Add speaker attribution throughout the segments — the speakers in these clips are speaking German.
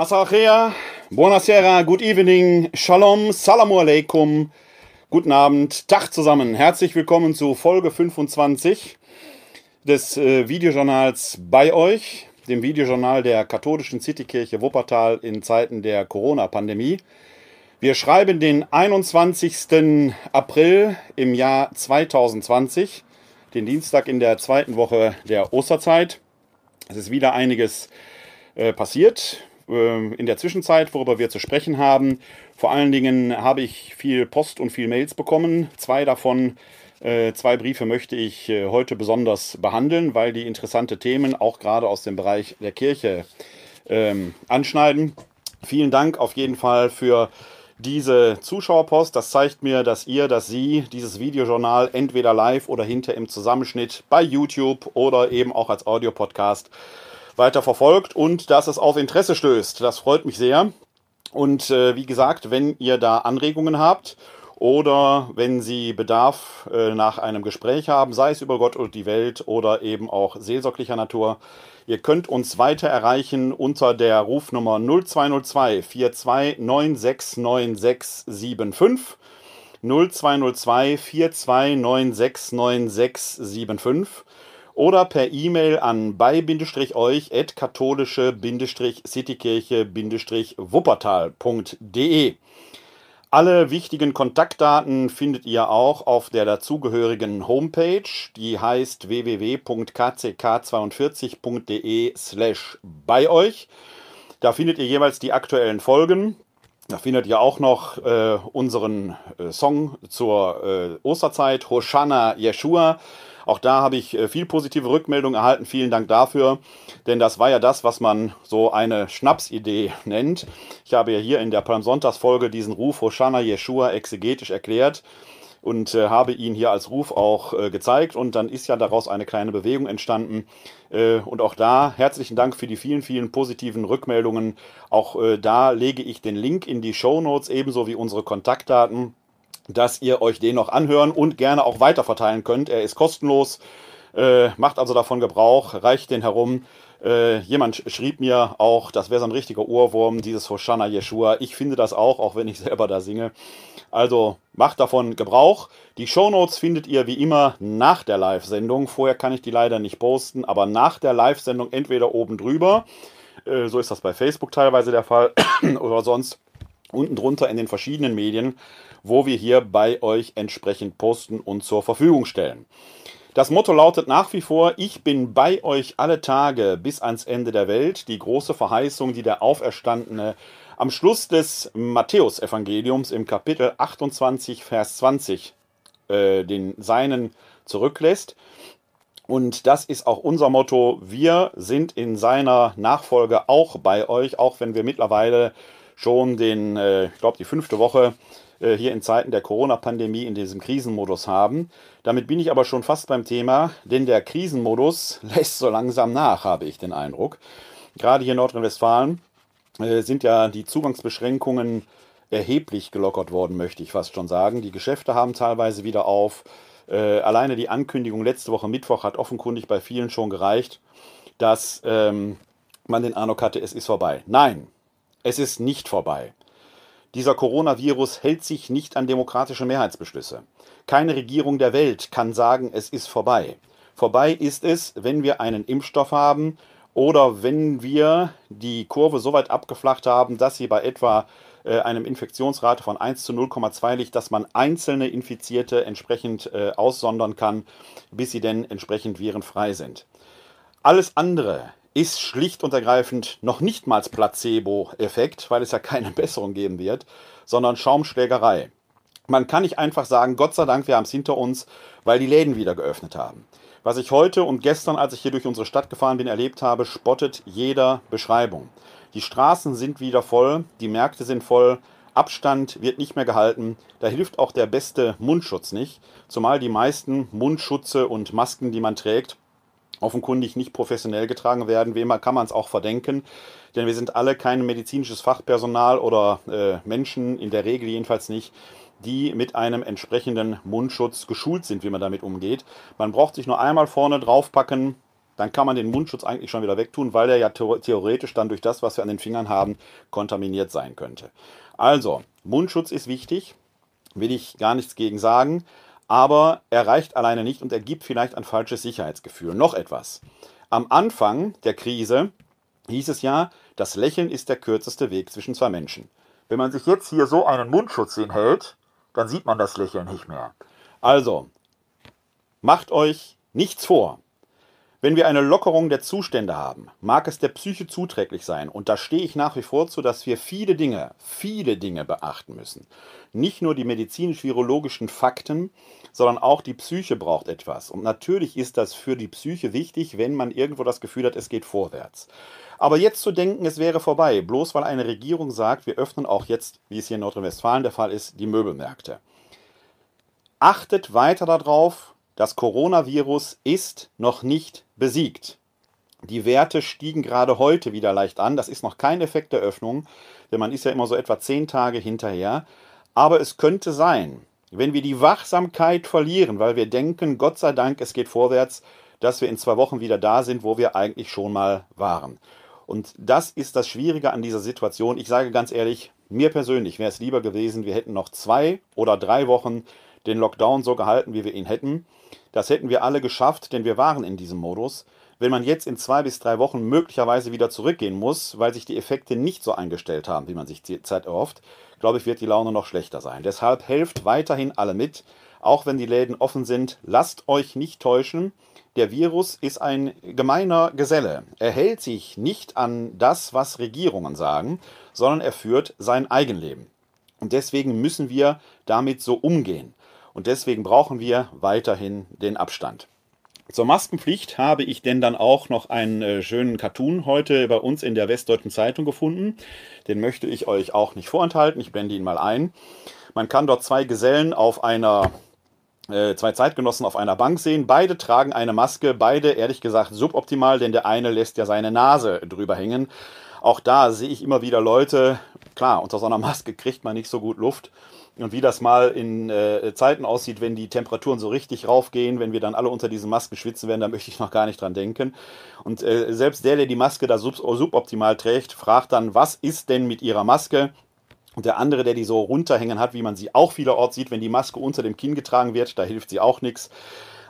Speaker 1: Masachea, buonasera, good evening, shalom, salamu alaikum, guten Abend, Tag zusammen. Herzlich willkommen zu Folge 25 des äh, Videojournals bei euch, dem Videojournal der katholischen Citykirche Wuppertal in Zeiten der Corona-Pandemie. Wir schreiben den 21. April im Jahr 2020, den Dienstag in der zweiten Woche der Osterzeit. Es ist wieder einiges äh, passiert in der Zwischenzeit, worüber wir zu sprechen haben. Vor allen Dingen habe ich viel Post und viel Mails bekommen. Zwei davon, äh, zwei Briefe möchte ich äh, heute besonders behandeln, weil die interessante Themen auch gerade aus dem Bereich der Kirche ähm, anschneiden. Vielen Dank auf jeden Fall für diese Zuschauerpost. Das zeigt mir, dass ihr, dass Sie dieses Videojournal entweder live oder hinter im Zusammenschnitt bei YouTube oder eben auch als Audiopodcast weiter verfolgt und dass es auf Interesse stößt. Das freut mich sehr. Und äh, wie gesagt, wenn ihr da Anregungen habt oder wenn Sie Bedarf äh, nach einem Gespräch haben, sei es über Gott und die Welt oder eben auch seelsorglicher Natur, Ihr könnt uns weiter erreichen unter der Rufnummer 0202 42969675. 0202 42969675 oder per E-Mail an bei-euch at katholische-citykirche-wuppertal.de. Alle wichtigen Kontaktdaten findet ihr auch auf der dazugehörigen Homepage, die heißt www.kck42.de slash bei euch. Da findet ihr jeweils die aktuellen Folgen. Da findet ihr auch noch äh, unseren äh, Song zur äh, Osterzeit, Hoshana Yeshua. Auch da habe ich äh, viel positive Rückmeldungen erhalten. Vielen Dank dafür, denn das war ja das, was man so eine Schnapsidee nennt. Ich habe ja hier in der Palmsonntagsfolge diesen Ruf Hoshana Yeshua exegetisch erklärt und äh, habe ihn hier als Ruf auch äh, gezeigt und dann ist ja daraus eine kleine Bewegung entstanden äh, und auch da herzlichen Dank für die vielen, vielen positiven Rückmeldungen. Auch äh, da lege ich den Link in die Show Notes ebenso wie unsere Kontaktdaten dass ihr euch den noch anhören und gerne auch weiterverteilen könnt. Er ist kostenlos, äh, macht also davon Gebrauch, reicht den herum. Äh, jemand schrieb mir auch, das wäre so ein richtiger Ohrwurm, dieses Hoshana Yeshua. Ich finde das auch, auch wenn ich selber da singe. Also macht davon Gebrauch. Die Shownotes findet ihr wie immer nach der Live-Sendung. Vorher kann ich die leider nicht posten, aber nach der Live-Sendung entweder oben drüber, äh, so ist das bei Facebook teilweise der Fall, oder sonst unten drunter in den verschiedenen Medien wo wir hier bei euch entsprechend posten und zur Verfügung stellen. Das Motto lautet nach wie vor, ich bin bei euch alle Tage bis ans Ende der Welt. Die große Verheißung, die der Auferstandene am Schluss des Matthäusevangeliums im Kapitel 28, Vers 20 äh, den Seinen zurücklässt. Und das ist auch unser Motto. Wir sind in seiner Nachfolge auch bei euch, auch wenn wir mittlerweile schon den, äh, ich glaube, die fünfte Woche äh, hier in Zeiten der Corona-Pandemie in diesem Krisenmodus haben. Damit bin ich aber schon fast beim Thema, denn der Krisenmodus lässt so langsam nach, habe ich den Eindruck. Gerade hier in Nordrhein-Westfalen äh, sind ja die Zugangsbeschränkungen erheblich gelockert worden, möchte ich fast schon sagen. Die Geschäfte haben teilweise wieder auf. Äh, alleine die Ankündigung letzte Woche Mittwoch hat offenkundig bei vielen schon gereicht, dass ähm, man den Eindruck hatte, es ist vorbei. Nein, es ist nicht vorbei. Dieser Coronavirus hält sich nicht an demokratische Mehrheitsbeschlüsse. Keine Regierung der Welt kann sagen, es ist vorbei. Vorbei ist es, wenn wir einen Impfstoff haben oder wenn wir die Kurve so weit abgeflacht haben, dass sie bei etwa äh, einem Infektionsrate von 1 zu 0,2 liegt, dass man einzelne Infizierte entsprechend äh, aussondern kann, bis sie denn entsprechend virenfrei sind. Alles andere ist schlicht und ergreifend noch nicht mal Placebo-Effekt, weil es ja keine Besserung geben wird, sondern Schaumschlägerei. Man kann nicht einfach sagen, Gott sei Dank, wir haben es hinter uns, weil die Läden wieder geöffnet haben. Was ich heute und gestern, als ich hier durch unsere Stadt gefahren bin, erlebt habe, spottet jeder Beschreibung. Die Straßen sind wieder voll, die Märkte sind voll, Abstand wird nicht mehr gehalten. Da hilft auch der beste Mundschutz nicht, zumal die meisten Mundschutze und Masken, die man trägt, offenkundig nicht professionell getragen werden. Wem kann man es auch verdenken? Denn wir sind alle kein medizinisches Fachpersonal oder äh, Menschen, in der Regel jedenfalls nicht, die mit einem entsprechenden Mundschutz geschult sind, wie man damit umgeht. Man braucht sich nur einmal vorne draufpacken, dann kann man den Mundschutz eigentlich schon wieder wegtun, weil der ja theoretisch dann durch das, was wir an den Fingern haben, kontaminiert sein könnte. Also, Mundschutz ist wichtig, will ich gar nichts gegen sagen, aber er reicht alleine nicht und er gibt vielleicht ein falsches Sicherheitsgefühl. Noch etwas. Am Anfang der Krise hieß es ja, das Lächeln ist der kürzeste Weg zwischen zwei Menschen. Wenn man sich jetzt hier so einen Mundschutz hinhält, dann sieht man das Lächeln nicht mehr. Also, macht euch nichts vor. Wenn wir eine Lockerung der Zustände haben, mag es der Psyche zuträglich sein, und da stehe ich nach wie vor zu, dass wir viele Dinge, viele Dinge beachten müssen. Nicht nur die medizinisch-virologischen Fakten, sondern auch die Psyche braucht etwas. Und natürlich ist das für die Psyche wichtig, wenn man irgendwo das Gefühl hat, es geht vorwärts. Aber jetzt zu denken, es wäre vorbei, bloß weil eine Regierung sagt, wir öffnen auch jetzt, wie es hier in Nordrhein-Westfalen der Fall ist, die Möbelmärkte. Achtet weiter darauf, das Coronavirus ist noch nicht besiegt. Die Werte stiegen gerade heute wieder leicht an. Das ist noch kein Effekt der Öffnung, denn man ist ja immer so etwa zehn Tage hinterher. Aber es könnte sein, wenn wir die Wachsamkeit verlieren, weil wir denken, Gott sei Dank, es geht vorwärts, dass wir in zwei Wochen wieder da sind, wo wir eigentlich schon mal waren. Und das ist das Schwierige an dieser Situation. Ich sage ganz ehrlich, mir persönlich wäre es lieber gewesen, wir hätten noch zwei oder drei Wochen den Lockdown so gehalten, wie wir ihn hätten. Das hätten wir alle geschafft, denn wir waren in diesem Modus. Wenn man jetzt in zwei bis drei Wochen möglicherweise wieder zurückgehen muss, weil sich die Effekte nicht so eingestellt haben, wie man sich die Zeit erhofft, glaube ich, wird die Laune noch schlechter sein. Deshalb helft weiterhin alle mit, auch wenn die Läden offen sind. Lasst euch nicht täuschen. Der Virus ist ein gemeiner Geselle. Er hält sich nicht an das, was Regierungen sagen, sondern er führt sein Eigenleben. Und deswegen müssen wir damit so umgehen. Und deswegen brauchen wir weiterhin den Abstand. Zur Maskenpflicht habe ich denn dann auch noch einen äh, schönen Cartoon heute bei uns in der Westdeutschen Zeitung gefunden. Den möchte ich euch auch nicht vorenthalten. Ich blende ihn mal ein. Man kann dort zwei Gesellen auf einer äh, zwei Zeitgenossen auf einer Bank sehen. Beide tragen eine Maske, beide ehrlich gesagt suboptimal, denn der eine lässt ja seine Nase drüber hängen. Auch da sehe ich immer wieder Leute, klar, unter so einer Maske kriegt man nicht so gut Luft. Und wie das mal in äh, Zeiten aussieht, wenn die Temperaturen so richtig raufgehen, wenn wir dann alle unter diesen Masken schwitzen werden, da möchte ich noch gar nicht dran denken. Und äh, selbst der, der die Maske da sub suboptimal trägt, fragt dann, was ist denn mit ihrer Maske? Und der andere, der die so runterhängen hat, wie man sie auch vielerorts sieht, wenn die Maske unter dem Kinn getragen wird, da hilft sie auch nichts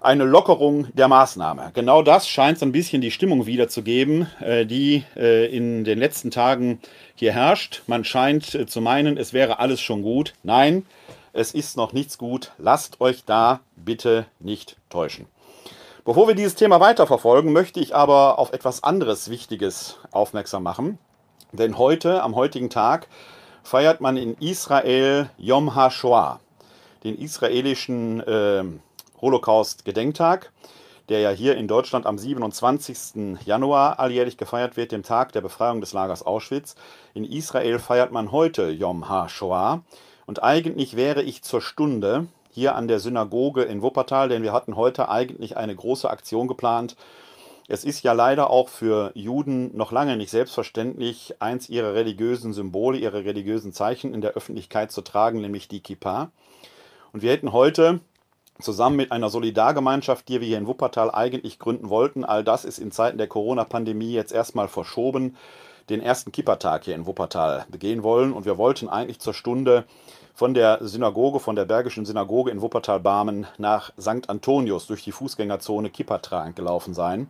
Speaker 1: eine Lockerung der Maßnahme. Genau das scheint so ein bisschen die Stimmung wiederzugeben, äh, die äh, in den letzten Tagen hier herrscht. Man scheint äh, zu meinen, es wäre alles schon gut. Nein, es ist noch nichts gut. Lasst euch da bitte nicht täuschen. Bevor wir dieses Thema weiterverfolgen, möchte ich aber auf etwas anderes Wichtiges aufmerksam machen. Denn heute, am heutigen Tag, feiert man in Israel Yom HaShoah, den israelischen äh, Holocaust-Gedenktag, der ja hier in Deutschland am 27. Januar alljährlich gefeiert wird, dem Tag der Befreiung des Lagers Auschwitz. In Israel feiert man heute Yom HaShoah. Und eigentlich wäre ich zur Stunde hier an der Synagoge in Wuppertal, denn wir hatten heute eigentlich eine große Aktion geplant. Es ist ja leider auch für Juden noch lange nicht selbstverständlich, eins ihrer religiösen Symbole, ihre religiösen Zeichen in der Öffentlichkeit zu tragen, nämlich die Kippa. Und wir hätten heute zusammen mit einer Solidargemeinschaft, die wir hier in Wuppertal eigentlich gründen wollten. All das ist in Zeiten der Corona-Pandemie jetzt erstmal verschoben. Den ersten Kippertag hier in Wuppertal begehen wollen und wir wollten eigentlich zur Stunde von der Synagoge, von der Bergischen Synagoge in Wuppertal-Barmen nach St. Antonius durch die Fußgängerzone Kippertrag gelaufen sein.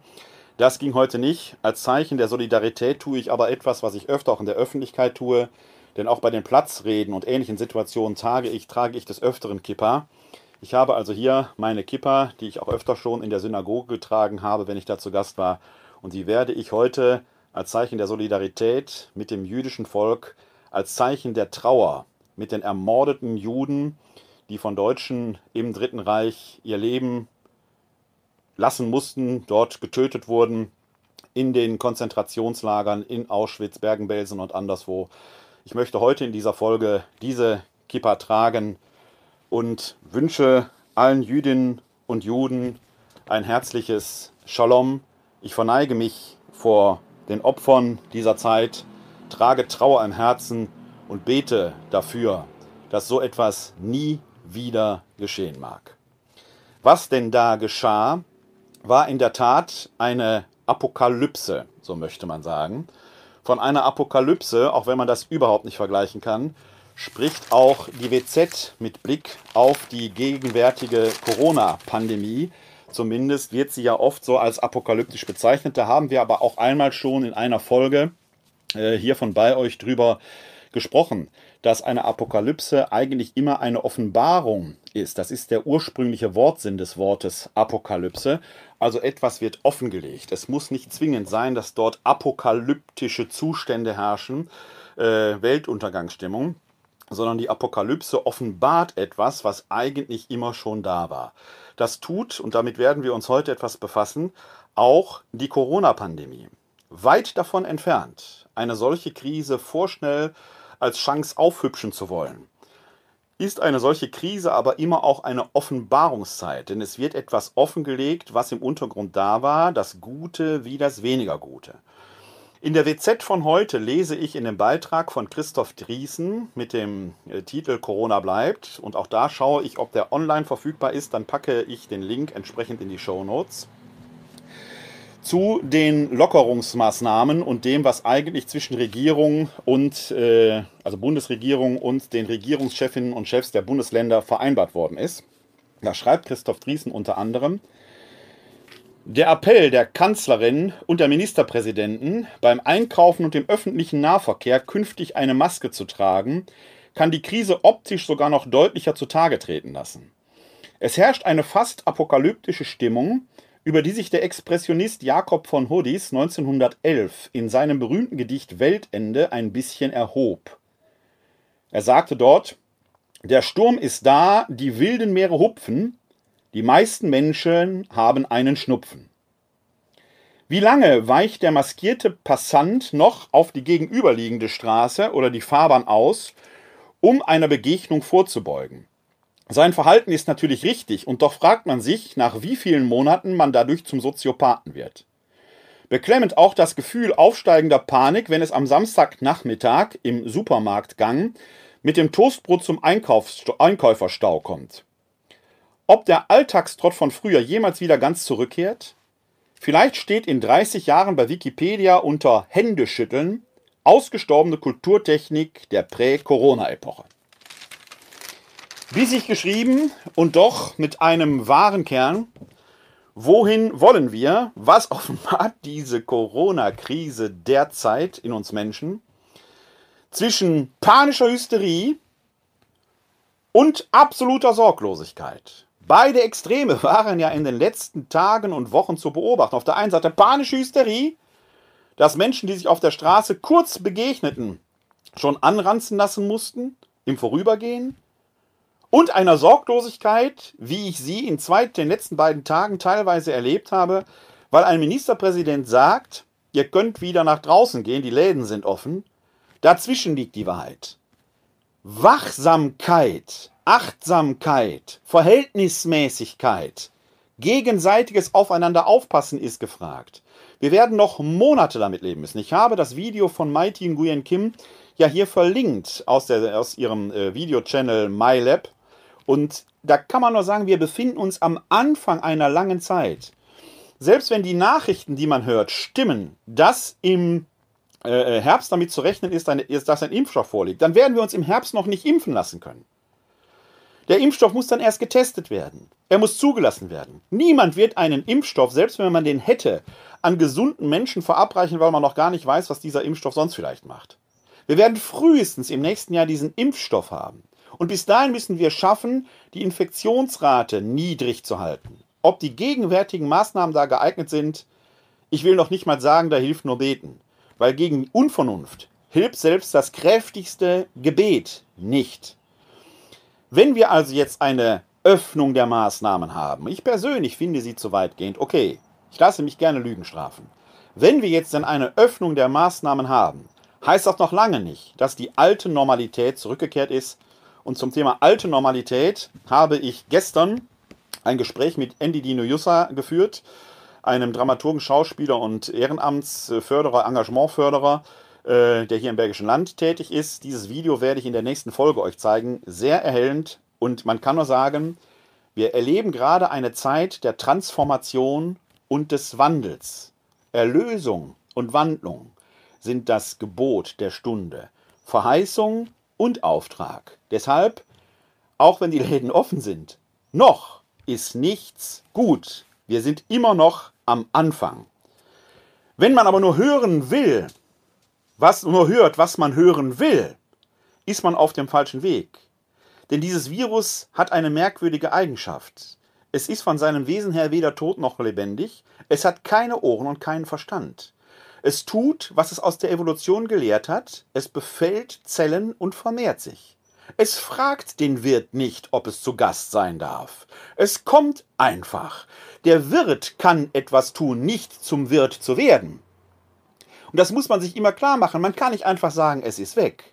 Speaker 1: Das ging heute nicht. Als Zeichen der Solidarität tue ich aber etwas, was ich öfter auch in der Öffentlichkeit tue. Denn auch bei den Platzreden und ähnlichen Situationen trage ich, trage ich des Öfteren Kippa. Ich habe also hier meine Kippa, die ich auch öfter schon in der Synagoge getragen habe, wenn ich da zu Gast war. Und die werde ich heute als Zeichen der Solidarität mit dem jüdischen Volk, als Zeichen der Trauer mit den ermordeten Juden, die von Deutschen im Dritten Reich ihr Leben lassen mussten, dort getötet wurden, in den Konzentrationslagern in Auschwitz, Bergen-Belsen und anderswo. Ich möchte heute in dieser Folge diese Kippa tragen, und wünsche allen Jüdinnen und Juden ein herzliches Shalom. Ich verneige mich vor den Opfern dieser Zeit, trage Trauer im Herzen und bete dafür, dass so etwas nie wieder geschehen mag. Was denn da geschah, war in der Tat eine Apokalypse, so möchte man sagen. Von einer Apokalypse, auch wenn man das überhaupt nicht vergleichen kann, spricht auch die WZ mit Blick auf die gegenwärtige Corona-Pandemie. Zumindest wird sie ja oft so als apokalyptisch bezeichnet. Da haben wir aber auch einmal schon in einer Folge äh, hier von bei euch drüber gesprochen, dass eine Apokalypse eigentlich immer eine Offenbarung ist. Das ist der ursprüngliche Wortsinn des Wortes Apokalypse. Also etwas wird offengelegt. Es muss nicht zwingend sein, dass dort apokalyptische Zustände herrschen, äh, Weltuntergangsstimmung, sondern die Apokalypse offenbart etwas, was eigentlich immer schon da war. Das tut, und damit werden wir uns heute etwas befassen, auch die Corona-Pandemie. Weit davon entfernt, eine solche Krise vorschnell als Chance aufhübschen zu wollen. Ist eine solche Krise aber immer auch eine Offenbarungszeit, denn es wird etwas offengelegt, was im Untergrund da war, das Gute wie das weniger Gute. In der WZ von heute lese ich in dem Beitrag von Christoph Driesen mit dem äh, Titel Corona bleibt. Und auch da schaue ich, ob der online verfügbar ist, dann packe ich den Link entsprechend in die Show Notes. Zu den Lockerungsmaßnahmen und dem, was eigentlich zwischen Regierung und, äh, also Bundesregierung und den Regierungschefinnen und Chefs der Bundesländer vereinbart worden ist. Da schreibt Christoph Driesen unter anderem, der Appell der Kanzlerin und der Ministerpräsidenten, beim Einkaufen und dem öffentlichen Nahverkehr künftig eine Maske zu tragen, kann die Krise optisch sogar noch deutlicher zutage treten lassen. Es herrscht eine fast apokalyptische Stimmung, über die sich der Expressionist Jakob von Hoddis 1911 in seinem berühmten Gedicht Weltende ein bisschen erhob. Er sagte dort, der Sturm ist da, die wilden Meere hupfen, die meisten Menschen haben einen Schnupfen. Wie lange weicht der maskierte Passant noch auf die gegenüberliegende Straße oder die Fahrbahn aus, um einer Begegnung vorzubeugen? Sein Verhalten ist natürlich richtig, und doch fragt man sich, nach wie vielen Monaten man dadurch zum Soziopathen wird. Beklemmend auch das Gefühl aufsteigender Panik, wenn es am Samstagnachmittag im Supermarktgang mit dem Toastbrot zum Einkäuferstau kommt. Ob der Alltagstrott von früher jemals wieder ganz zurückkehrt? Vielleicht steht in 30 Jahren bei Wikipedia unter Händeschütteln ausgestorbene Kulturtechnik der Prä-Corona-Epoche. Bissig geschrieben und doch mit einem wahren Kern. Wohin wollen wir? Was offenbart diese Corona-Krise derzeit in uns Menschen? Zwischen panischer Hysterie und absoluter Sorglosigkeit. Beide Extreme waren ja in den letzten Tagen und Wochen zu beobachten. Auf der einen Seite panische Hysterie, dass Menschen, die sich auf der Straße kurz begegneten, schon anranzen lassen mussten im Vorübergehen und einer Sorglosigkeit, wie ich sie in zwei, den letzten beiden Tagen teilweise erlebt habe, weil ein Ministerpräsident sagt, ihr könnt wieder nach draußen gehen, die Läden sind offen. Dazwischen liegt die Wahrheit. Wachsamkeit, Achtsamkeit, Verhältnismäßigkeit, gegenseitiges Aufeinander aufpassen ist gefragt. Wir werden noch Monate damit leben müssen. Ich habe das Video von Mighty Nguyen Kim ja hier verlinkt aus, der, aus ihrem äh, Video-Channel MyLab. Und da kann man nur sagen, wir befinden uns am Anfang einer langen Zeit. Selbst wenn die Nachrichten, die man hört, stimmen, dass im äh, äh, Herbst damit zu rechnen ist, dass ein Impfstoff vorliegt, dann werden wir uns im Herbst noch nicht impfen lassen können. Der Impfstoff muss dann erst getestet werden. Er muss zugelassen werden. Niemand wird einen Impfstoff, selbst wenn man den hätte, an gesunden Menschen verabreichen, weil man noch gar nicht weiß, was dieser Impfstoff sonst vielleicht macht. Wir werden frühestens im nächsten Jahr diesen Impfstoff haben. Und bis dahin müssen wir schaffen, die Infektionsrate niedrig zu halten. Ob die gegenwärtigen Maßnahmen da geeignet sind, ich will noch nicht mal sagen, da hilft nur beten. Weil gegen Unvernunft hilft selbst das kräftigste Gebet nicht. Wenn wir also jetzt eine Öffnung der Maßnahmen haben, ich persönlich finde sie zu weitgehend, okay, ich lasse mich gerne Lügen strafen. Wenn wir jetzt dann eine Öffnung der Maßnahmen haben, heißt das noch lange nicht, dass die alte Normalität zurückgekehrt ist, und zum Thema alte Normalität habe ich gestern ein Gespräch mit Andy Dino Jussa geführt, einem Dramaturgen, Schauspieler und Ehrenamtsförderer, Engagementförderer, äh, der hier im Bergischen Land tätig ist. Dieses Video werde ich in der nächsten Folge euch zeigen. Sehr erhellend und man kann nur sagen, wir erleben gerade eine Zeit der Transformation und des Wandels. Erlösung und Wandlung sind das Gebot der Stunde. Verheißung und Auftrag. Deshalb, auch wenn die Läden offen sind, noch ist nichts gut. Wir sind immer noch am Anfang. Wenn man aber nur hören will, was nur hört, was man hören will, ist man auf dem falschen Weg. Denn dieses Virus hat eine merkwürdige Eigenschaft. Es ist von seinem Wesen her weder tot noch lebendig, es hat keine Ohren und keinen Verstand. Es tut, was es aus der Evolution gelehrt hat, es befällt Zellen und vermehrt sich. Es fragt den Wirt nicht, ob es zu Gast sein darf. Es kommt einfach. Der Wirt kann etwas tun, nicht zum Wirt zu werden. Und das muss man sich immer klar machen. Man kann nicht einfach sagen, es ist weg.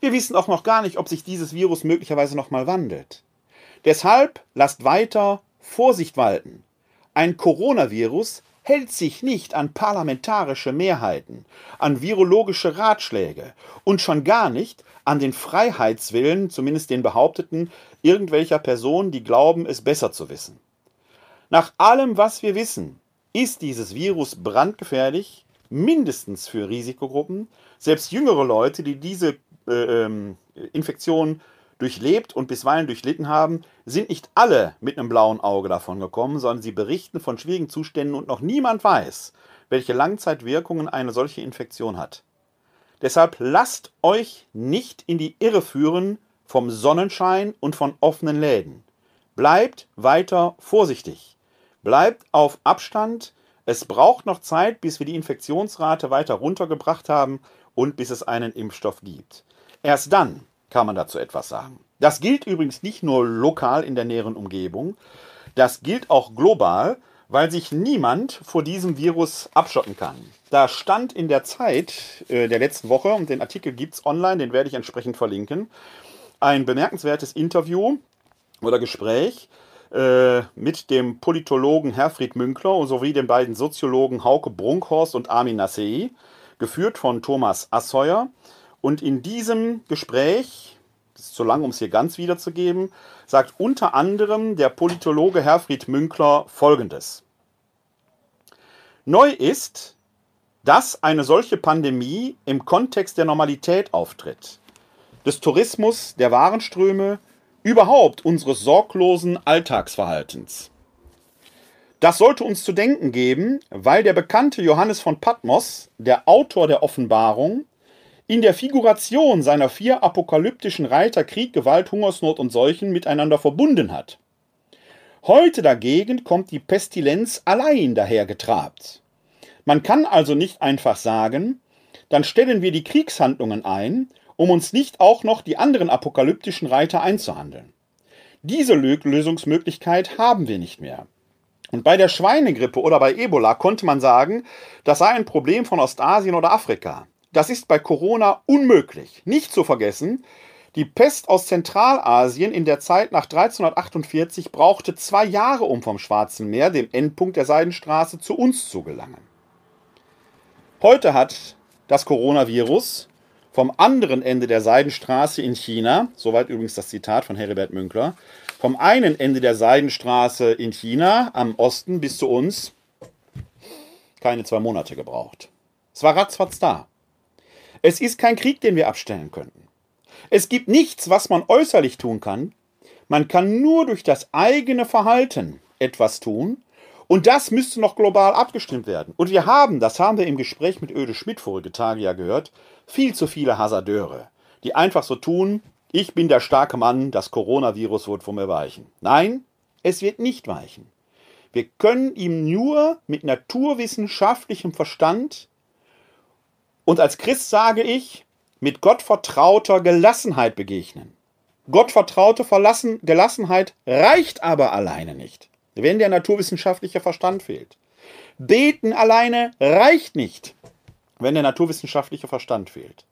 Speaker 1: Wir wissen auch noch gar nicht, ob sich dieses Virus möglicherweise nochmal wandelt. Deshalb lasst weiter Vorsicht walten. Ein Coronavirus hält sich nicht an parlamentarische Mehrheiten, an virologische Ratschläge und schon gar nicht an den Freiheitswillen, zumindest den behaupteten, irgendwelcher Personen, die glauben, es besser zu wissen. Nach allem, was wir wissen, ist dieses Virus brandgefährlich, mindestens für Risikogruppen. Selbst jüngere Leute, die diese äh, ähm, Infektion durchlebt und bisweilen durchlitten haben, sind nicht alle mit einem blauen Auge davon gekommen, sondern sie berichten von schwierigen Zuständen und noch niemand weiß, welche Langzeitwirkungen eine solche Infektion hat. Deshalb lasst euch nicht in die Irre führen vom Sonnenschein und von offenen Läden. Bleibt weiter vorsichtig. Bleibt auf Abstand. Es braucht noch Zeit, bis wir die Infektionsrate weiter runtergebracht haben und bis es einen Impfstoff gibt. Erst dann kann man dazu etwas sagen. Das gilt übrigens nicht nur lokal in der näheren Umgebung, das gilt auch global, weil sich niemand vor diesem Virus abschotten kann. Da stand in der Zeit äh, der letzten Woche, und den Artikel gibt es online, den werde ich entsprechend verlinken, ein bemerkenswertes Interview oder Gespräch äh, mit dem Politologen Herfried Münkler sowie den beiden Soziologen Hauke Brunkhorst und Armin Nassei, geführt von Thomas Asseuer. Und in diesem Gespräch, das ist zu lang, um es hier ganz wiederzugeben, sagt unter anderem der Politologe Herfried Münkler Folgendes. Neu ist, dass eine solche Pandemie im Kontext der Normalität auftritt, des Tourismus, der Warenströme, überhaupt unseres sorglosen Alltagsverhaltens. Das sollte uns zu denken geben, weil der bekannte Johannes von Patmos, der Autor der Offenbarung, in der Figuration seiner vier apokalyptischen Reiter Krieg, Gewalt, Hungersnot und Seuchen miteinander verbunden hat. Heute dagegen kommt die Pestilenz allein dahergetrabt. Man kann also nicht einfach sagen, dann stellen wir die Kriegshandlungen ein, um uns nicht auch noch die anderen apokalyptischen Reiter einzuhandeln. Diese Lösungsmöglichkeit haben wir nicht mehr. Und bei der Schweinegrippe oder bei Ebola konnte man sagen, das sei ein Problem von Ostasien oder Afrika. Das ist bei Corona unmöglich. Nicht zu vergessen, die Pest aus Zentralasien in der Zeit nach 1348 brauchte zwei Jahre, um vom Schwarzen Meer, dem Endpunkt der Seidenstraße, zu uns zu gelangen. Heute hat das Coronavirus vom anderen Ende der Seidenstraße in China, soweit übrigens das Zitat von Heribert Münkler, vom einen Ende der Seidenstraße in China am Osten bis zu uns keine zwei Monate gebraucht. Es war ratzfatz da. Es ist kein Krieg, den wir abstellen könnten. Es gibt nichts, was man äußerlich tun kann. Man kann nur durch das eigene Verhalten etwas tun. Und das müsste noch global abgestimmt werden. Und wir haben, das haben wir im Gespräch mit Öde Schmidt vorige Tage ja gehört, viel zu viele Hasardeure, die einfach so tun, ich bin der starke Mann, das Coronavirus wird von mir weichen. Nein, es wird nicht weichen. Wir können ihm nur mit naturwissenschaftlichem Verstand und als Christ sage ich, mit gottvertrauter Gelassenheit begegnen. Gottvertraute Verlassen, Gelassenheit reicht aber alleine nicht, wenn der naturwissenschaftliche Verstand fehlt. Beten alleine reicht nicht, wenn der naturwissenschaftliche Verstand fehlt.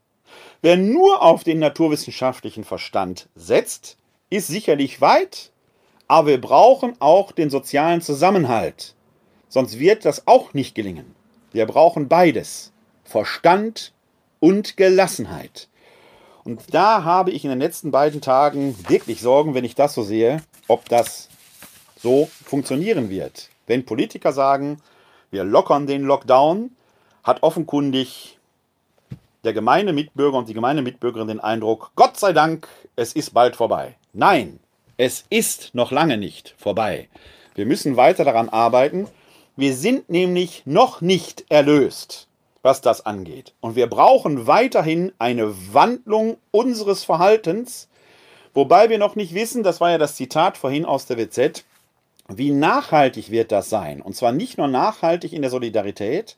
Speaker 1: Wer nur auf den naturwissenschaftlichen Verstand setzt, ist sicherlich weit, aber wir brauchen auch den sozialen Zusammenhalt. Sonst wird das auch nicht gelingen. Wir brauchen beides. Verstand und Gelassenheit. Und da habe ich in den letzten beiden Tagen wirklich Sorgen, wenn ich das so sehe, ob das so funktionieren wird. Wenn Politiker sagen, wir lockern den Lockdown, hat offenkundig der gemeine Mitbürger und die gemeine Mitbürgerin den Eindruck, Gott sei Dank, es ist bald vorbei. Nein, es ist noch lange nicht vorbei. Wir müssen weiter daran arbeiten. Wir sind nämlich noch nicht erlöst, was das angeht. Und wir brauchen weiterhin eine Wandlung unseres Verhaltens, wobei wir noch nicht wissen, das war ja das Zitat vorhin aus der WZ, wie nachhaltig wird das sein? Und zwar nicht nur nachhaltig in der Solidarität,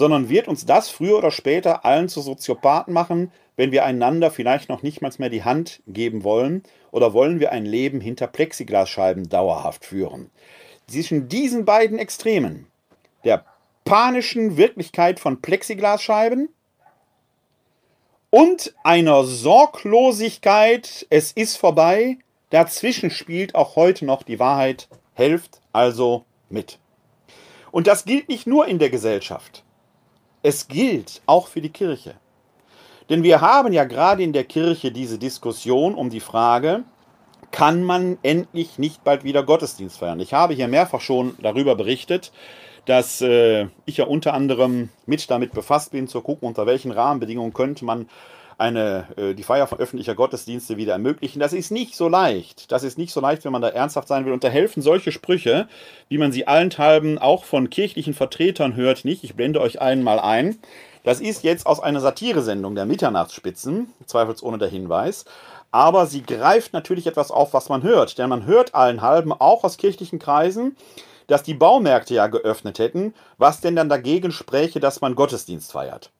Speaker 1: sondern wird uns das früher oder später allen zu Soziopathen machen, wenn wir einander vielleicht noch nicht mal mehr die Hand geben wollen oder wollen wir ein Leben hinter Plexiglasscheiben dauerhaft führen? Zwischen diesen beiden Extremen, der panischen Wirklichkeit von Plexiglasscheiben und einer Sorglosigkeit, es ist vorbei, dazwischen spielt auch heute noch die Wahrheit, helft also mit. Und das gilt nicht nur in der Gesellschaft. Es gilt auch für die Kirche. Denn wir haben ja gerade in der Kirche diese Diskussion um die Frage, kann man endlich nicht bald wieder Gottesdienst feiern? Ich habe hier mehrfach schon darüber berichtet, dass äh, ich ja unter anderem mit damit befasst bin, zu gucken, unter welchen Rahmenbedingungen könnte man eine, äh, die Feier von öffentlicher Gottesdienste wieder ermöglichen. Das ist nicht so leicht. Das ist nicht so leicht, wenn man da ernsthaft sein will. Und da helfen solche Sprüche, wie man sie allenthalben auch von kirchlichen Vertretern hört, nicht. Ich blende euch einen mal ein. Das ist jetzt aus einer Satiresendung der Mitternachtsspitzen, zweifelsohne der Hinweis. Aber sie greift natürlich etwas auf, was man hört. Denn man hört allenthalben, auch aus kirchlichen Kreisen, dass die Baumärkte ja geöffnet hätten, was denn dann dagegen spräche, dass man Gottesdienst feiert.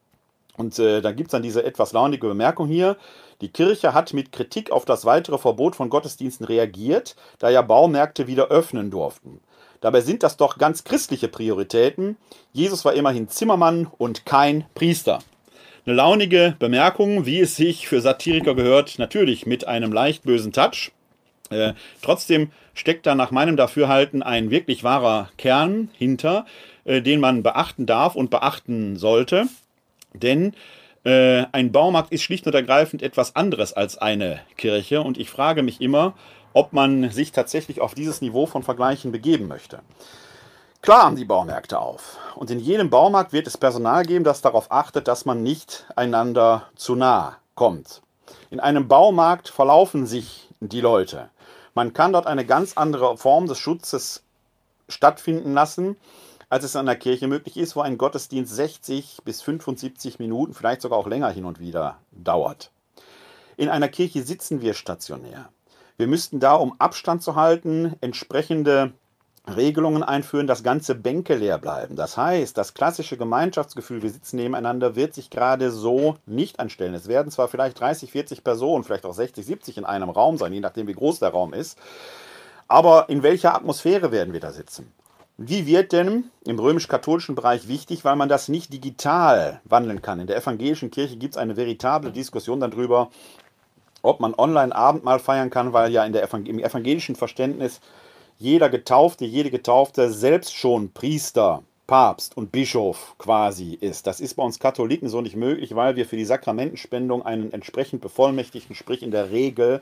Speaker 1: Und äh, dann gibt es dann diese etwas launige Bemerkung hier. Die Kirche hat mit Kritik auf das weitere Verbot von Gottesdiensten reagiert, da ja Baumärkte wieder öffnen durften. Dabei sind das doch ganz christliche Prioritäten. Jesus war immerhin Zimmermann und kein Priester. Eine launige Bemerkung, wie es sich für Satiriker gehört, natürlich mit einem leicht bösen Touch. Äh, trotzdem steckt da nach meinem Dafürhalten ein wirklich wahrer Kern hinter, äh, den man beachten darf und beachten sollte. Denn äh, ein Baumarkt ist schlicht und ergreifend etwas anderes als eine Kirche. Und ich frage mich immer, ob man sich tatsächlich auf dieses Niveau von Vergleichen begeben möchte. Klar haben die Baumärkte auf. Und in jedem Baumarkt wird es Personal geben, das darauf achtet, dass man nicht einander zu nah kommt. In einem Baumarkt verlaufen sich die Leute. Man kann dort eine ganz andere Form des Schutzes stattfinden lassen, als es an der Kirche möglich ist, wo ein Gottesdienst 60 bis 75 Minuten, vielleicht sogar auch länger hin und wieder dauert. In einer Kirche sitzen wir stationär. Wir müssten da, um Abstand zu halten, entsprechende Regelungen einführen, dass ganze Bänke leer bleiben. Das heißt, das klassische Gemeinschaftsgefühl, wir sitzen nebeneinander, wird sich gerade so nicht anstellen. Es werden zwar vielleicht 30, 40 Personen, vielleicht auch 60, 70 in einem Raum sein, je nachdem, wie groß der Raum ist. Aber in welcher Atmosphäre werden wir da sitzen? Wie wird denn im römisch-katholischen Bereich wichtig, weil man das nicht digital wandeln kann? In der evangelischen Kirche gibt es eine veritable Diskussion darüber, ob man online Abendmahl feiern kann, weil ja in der Evangel im evangelischen Verständnis jeder Getaufte, jede Getaufte selbst schon Priester, Papst und Bischof quasi ist. Das ist bei uns Katholiken so nicht möglich, weil wir für die Sakramentenspendung einen entsprechend bevollmächtigten, sprich in der Regel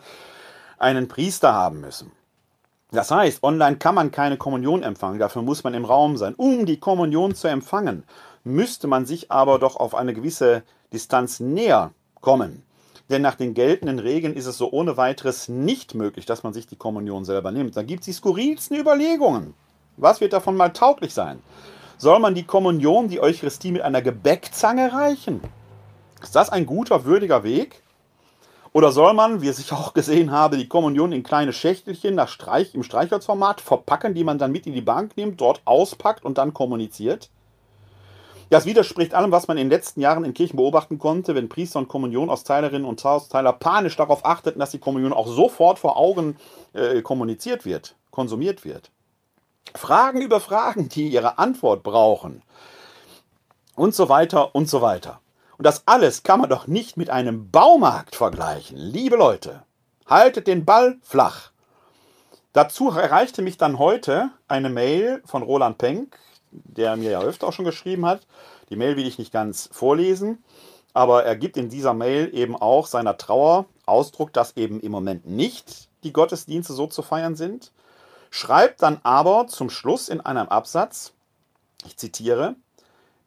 Speaker 1: einen Priester haben müssen. Das heißt, online kann man keine Kommunion empfangen, dafür muss man im Raum sein. Um die Kommunion zu empfangen, müsste man sich aber doch auf eine gewisse Distanz näher kommen. Denn nach den geltenden Regeln ist es so ohne weiteres nicht möglich, dass man sich die Kommunion selber nimmt. Dann gibt es die skurrilsten Überlegungen. Was wird davon mal tauglich sein? Soll man die Kommunion, die Eucharistie mit einer Gebäckzange reichen? Ist das ein guter, würdiger Weg? Oder soll man, wie es ich auch gesehen habe, die Kommunion in kleine Schächtelchen nach Streich, im Streichholzformat verpacken, die man dann mit in die Bank nimmt, dort auspackt und dann kommuniziert? Das widerspricht allem, was man in den letzten Jahren in Kirchen beobachten konnte, wenn Priester und Kommunionausteilerinnen und Austeiler panisch darauf achteten, dass die Kommunion auch sofort vor Augen äh, kommuniziert wird, konsumiert wird. Fragen über Fragen, die ihre Antwort brauchen. Und so weiter und so weiter. Und das alles kann man doch nicht mit einem Baumarkt vergleichen. Liebe Leute, haltet den Ball flach. Dazu erreichte mich dann heute eine Mail von Roland Penck, der mir ja öfter auch schon geschrieben hat. Die Mail will ich nicht ganz vorlesen, aber er gibt in dieser Mail eben auch seiner Trauer Ausdruck, dass eben im Moment nicht die Gottesdienste so zu feiern sind. Schreibt dann aber zum Schluss in einem Absatz, Ich zitiere,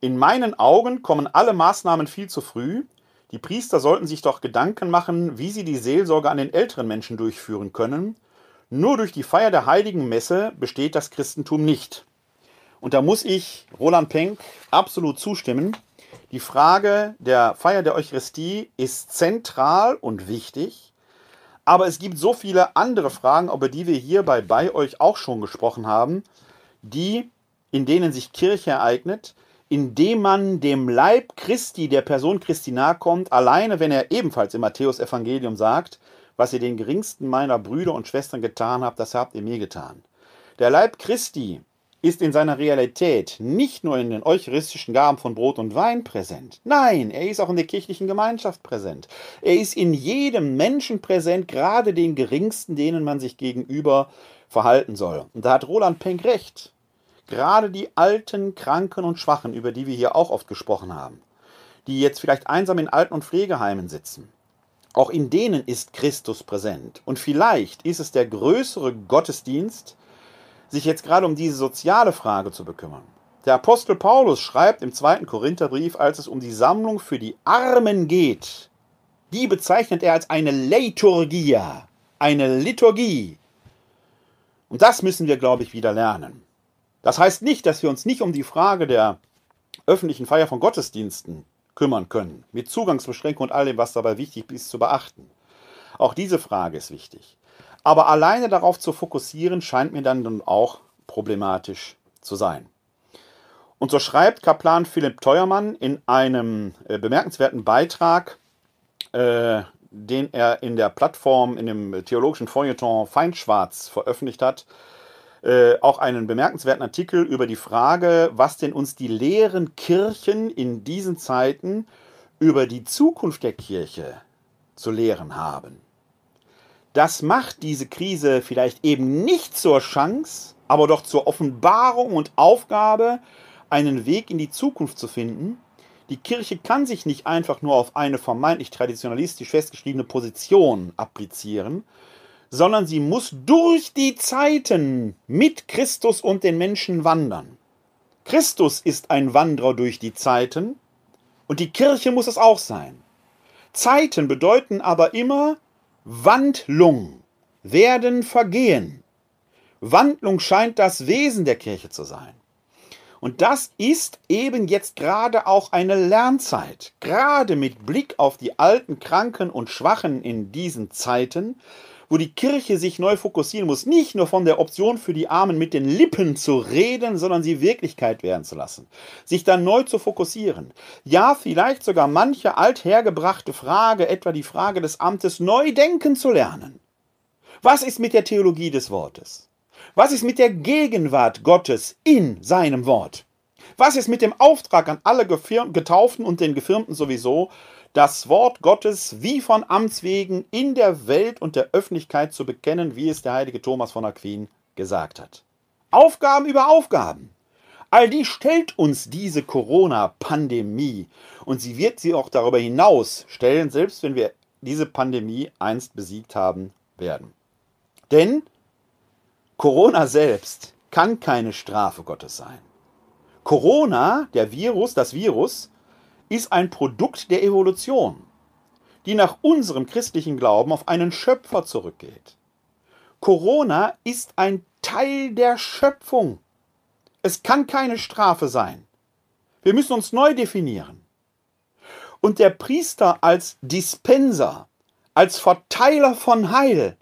Speaker 1: in meinen Augen kommen alle Maßnahmen viel zu früh. Die Priester sollten sich doch Gedanken machen, wie sie die Seelsorge an den älteren Menschen durchführen können. Nur durch die Feier der heiligen Messe besteht das Christentum nicht. Und da muss ich Roland Penck absolut zustimmen. Die Frage der Feier der Eucharistie ist zentral und wichtig. Aber es gibt so viele andere Fragen, über die wir hier bei, bei euch auch schon gesprochen haben, die, in denen sich Kirche ereignet, indem man dem Leib Christi, der Person Christi nahe kommt, alleine wenn er ebenfalls im Matthäus-Evangelium sagt, was ihr den geringsten meiner Brüder und Schwestern getan habt, das habt ihr mir getan. Der Leib Christi ist in seiner Realität nicht nur in den eucharistischen Gaben von Brot und Wein präsent. Nein, er ist auch in der kirchlichen Gemeinschaft präsent. Er ist in jedem Menschen präsent, gerade den geringsten, denen man sich gegenüber verhalten soll. Und da hat Roland Penck recht. Gerade die alten, kranken und schwachen, über die wir hier auch oft gesprochen haben, die jetzt vielleicht einsam in Alten- und Pflegeheimen sitzen, auch in denen ist Christus präsent. Und vielleicht ist es der größere Gottesdienst, sich jetzt gerade um diese soziale Frage zu bekümmern. Der Apostel Paulus schreibt im zweiten Korintherbrief, als es um die Sammlung für die Armen geht, die bezeichnet er als eine Leiturgia, eine Liturgie. Und das müssen wir, glaube ich, wieder lernen. Das heißt nicht, dass wir uns nicht um die Frage der öffentlichen Feier von Gottesdiensten kümmern können, mit Zugangsbeschränkungen und all dem, was dabei wichtig ist, zu beachten. Auch diese Frage ist wichtig. Aber alleine darauf zu fokussieren, scheint mir dann auch problematisch zu sein. Und so schreibt Kaplan Philipp Teuermann in einem äh, bemerkenswerten Beitrag, äh, den er in der Plattform, in dem theologischen Feuilleton Feinschwarz veröffentlicht hat, äh, auch einen bemerkenswerten Artikel über die Frage, was denn uns die leeren Kirchen in diesen Zeiten über die Zukunft der Kirche zu lehren haben. Das macht diese Krise vielleicht eben nicht zur Chance, aber doch zur Offenbarung und Aufgabe, einen Weg in die Zukunft zu finden. Die Kirche kann sich nicht einfach nur auf eine vermeintlich traditionalistisch festgeschriebene Position applizieren, sondern sie muss durch die Zeiten mit Christus und den Menschen wandern. Christus ist ein Wanderer durch die Zeiten und die Kirche muss es auch sein. Zeiten bedeuten aber immer Wandlung, werden vergehen. Wandlung scheint das Wesen der Kirche zu sein. Und das ist eben jetzt gerade auch eine Lernzeit, gerade mit Blick auf die alten, Kranken und Schwachen in diesen Zeiten, wo die Kirche sich neu fokussieren muss, nicht nur von der Option für die Armen mit den Lippen zu reden, sondern sie Wirklichkeit werden zu lassen, sich dann neu zu fokussieren. Ja, vielleicht sogar manche althergebrachte Frage, etwa die Frage des Amtes, neu denken zu lernen. Was ist mit der Theologie des Wortes? Was ist mit der Gegenwart Gottes in seinem Wort? Was ist mit dem Auftrag an alle Getauften und den Gefirmten sowieso, das Wort Gottes wie von Amts wegen in der Welt und der Öffentlichkeit zu bekennen, wie es der heilige Thomas von Aquin gesagt hat. Aufgaben über Aufgaben. All die stellt uns diese Corona-Pandemie und sie wird sie auch darüber hinaus stellen, selbst wenn wir diese Pandemie einst besiegt haben werden. Denn Corona selbst kann keine Strafe Gottes sein. Corona, der Virus, das Virus, ist ein Produkt der Evolution, die nach unserem christlichen Glauben auf einen Schöpfer zurückgeht. Corona ist ein Teil der Schöpfung. Es kann keine Strafe sein. Wir müssen uns neu definieren. Und der Priester als Dispenser, als Verteiler von Heil,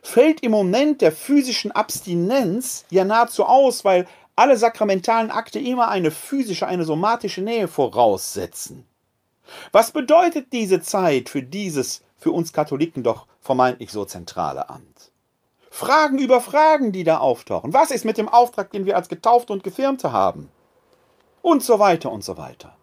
Speaker 1: fällt im Moment der physischen Abstinenz ja nahezu aus, weil alle sakramentalen Akte immer eine physische, eine somatische Nähe voraussetzen. Was bedeutet diese Zeit für dieses, für uns Katholiken doch vermeintlich so zentrale Amt? Fragen über Fragen, die da auftauchen. Was ist mit dem Auftrag, den wir als Getaufte und Gefirmte haben? Und so weiter und so weiter.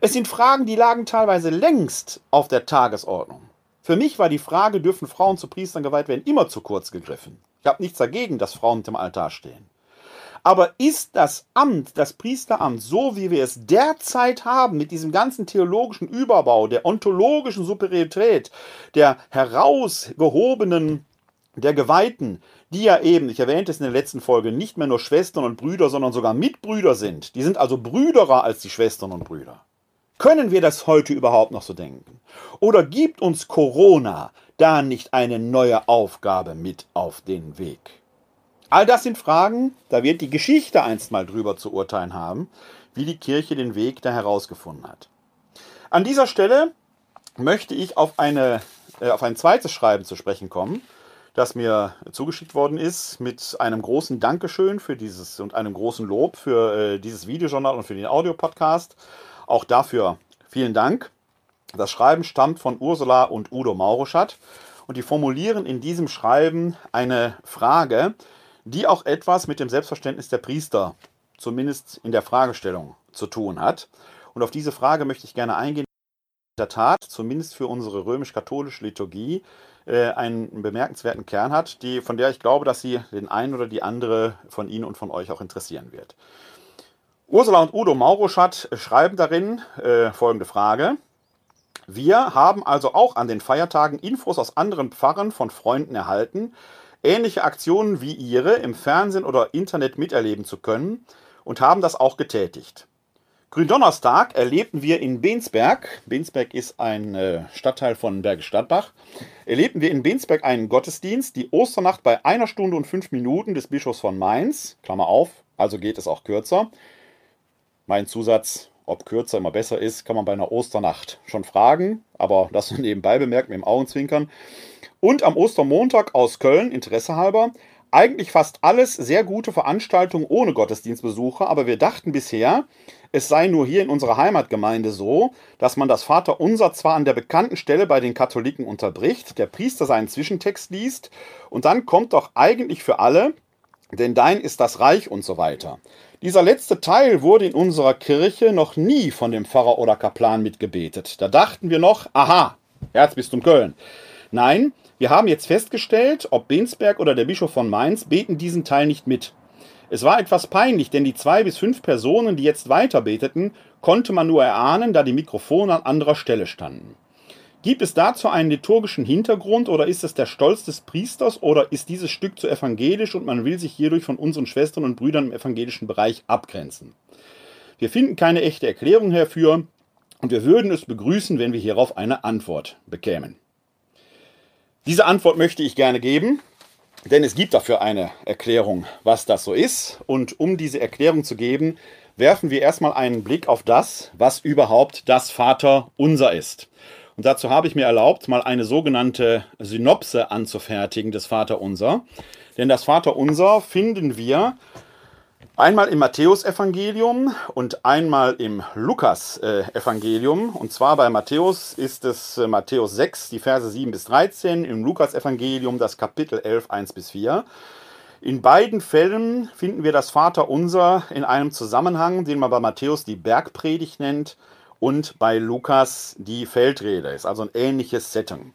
Speaker 1: Es sind Fragen, die lagen teilweise längst auf der Tagesordnung. Für mich war die Frage, dürfen Frauen zu Priestern geweiht werden, immer zu kurz gegriffen. Ich habe nichts dagegen, dass Frauen mit dem Altar stehen. Aber ist das Amt, das Priesteramt, so wie wir es derzeit haben, mit diesem ganzen theologischen Überbau, der ontologischen Superiorität, der herausgehobenen der Geweihten, die ja eben, ich erwähnte es in der letzten Folge, nicht mehr nur Schwestern und Brüder, sondern sogar Mitbrüder sind, die sind also Brüderer als die Schwestern und Brüder. Können wir das heute überhaupt noch so denken? Oder gibt uns Corona da nicht eine neue Aufgabe mit auf den Weg? All das sind Fragen, da wird die Geschichte einst mal drüber zu urteilen haben, wie die Kirche den Weg da herausgefunden hat. An dieser Stelle möchte ich auf, eine, äh, auf ein zweites Schreiben zu sprechen kommen, das mir zugeschickt worden ist, mit einem großen Dankeschön für dieses und einem großen Lob für äh, dieses Videojournal und für den Audiopodcast. Auch dafür vielen Dank. Das Schreiben stammt von Ursula und Udo Mauruschat und die formulieren in diesem Schreiben eine Frage, die auch etwas mit dem Selbstverständnis der Priester, zumindest in der Fragestellung, zu tun hat. Und auf diese Frage möchte ich gerne eingehen. In der Tat, zumindest für unsere römisch-katholische Liturgie, äh, einen bemerkenswerten Kern hat, die, von der ich glaube, dass sie den einen oder die andere von Ihnen und von euch auch interessieren wird. Ursula und Udo Mauruschat schreiben darin äh, folgende Frage. Wir haben also auch an den Feiertagen Infos aus anderen Pfarren von Freunden erhalten, ähnliche Aktionen wie ihre im Fernsehen oder Internet miterleben zu können und haben das auch getätigt. Gründonnerstag erlebten wir in Bensberg, Bensberg ist ein äh, Stadtteil von Bergisch Stadtbach, erlebten wir in Bensberg einen Gottesdienst, die Osternacht bei einer Stunde und fünf Minuten des Bischofs von Mainz, Klammer auf, also geht es auch kürzer. Mein Zusatz, ob kürzer immer besser ist, kann man bei einer Osternacht schon fragen, aber das nebenbei bemerkt mit dem Augenzwinkern. Und am Ostermontag aus Köln, Interesse halber, eigentlich fast alles sehr gute Veranstaltungen ohne Gottesdienstbesucher, aber wir dachten bisher, es sei nur hier in unserer Heimatgemeinde so, dass man das Vaterunser zwar an der bekannten Stelle bei den Katholiken unterbricht, der Priester seinen Zwischentext liest und dann kommt doch eigentlich für alle, denn dein ist das Reich und so weiter. Dieser letzte Teil wurde in unserer Kirche noch nie von dem Pfarrer oder Kaplan mitgebetet. Da dachten wir noch, aha, Erzbistum Köln. Nein, wir haben jetzt festgestellt, ob Bensberg oder der Bischof von Mainz beten diesen Teil nicht mit. Es war etwas peinlich, denn die zwei bis fünf Personen, die jetzt weiter beteten, konnte man nur erahnen, da die Mikrofone an anderer Stelle standen. Gibt es dazu einen liturgischen Hintergrund oder ist es der Stolz des Priesters oder ist dieses Stück zu evangelisch und man will sich hierdurch von unseren Schwestern und Brüdern im evangelischen Bereich abgrenzen? Wir finden keine echte Erklärung hierfür und wir würden es begrüßen, wenn wir hierauf eine Antwort bekämen. Diese Antwort möchte ich gerne geben. Denn es gibt dafür eine Erklärung, was das so ist. Und um diese Erklärung zu geben, werfen wir erstmal einen Blick auf das, was überhaupt das Vater unser ist. Und dazu habe ich mir erlaubt, mal eine sogenannte Synopse anzufertigen des Vater unser. Denn das Vater unser finden wir Einmal im Matthäusevangelium und einmal im Lukas-Evangelium. Und zwar bei Matthäus ist es äh, Matthäus 6, die Verse 7 bis 13, im Lukas-Evangelium das Kapitel 11, 1 bis 4. In beiden Fällen finden wir das Vaterunser in einem Zusammenhang, den man bei Matthäus die Bergpredigt nennt und bei Lukas die Feldrede. Ist also ein ähnliches Setting.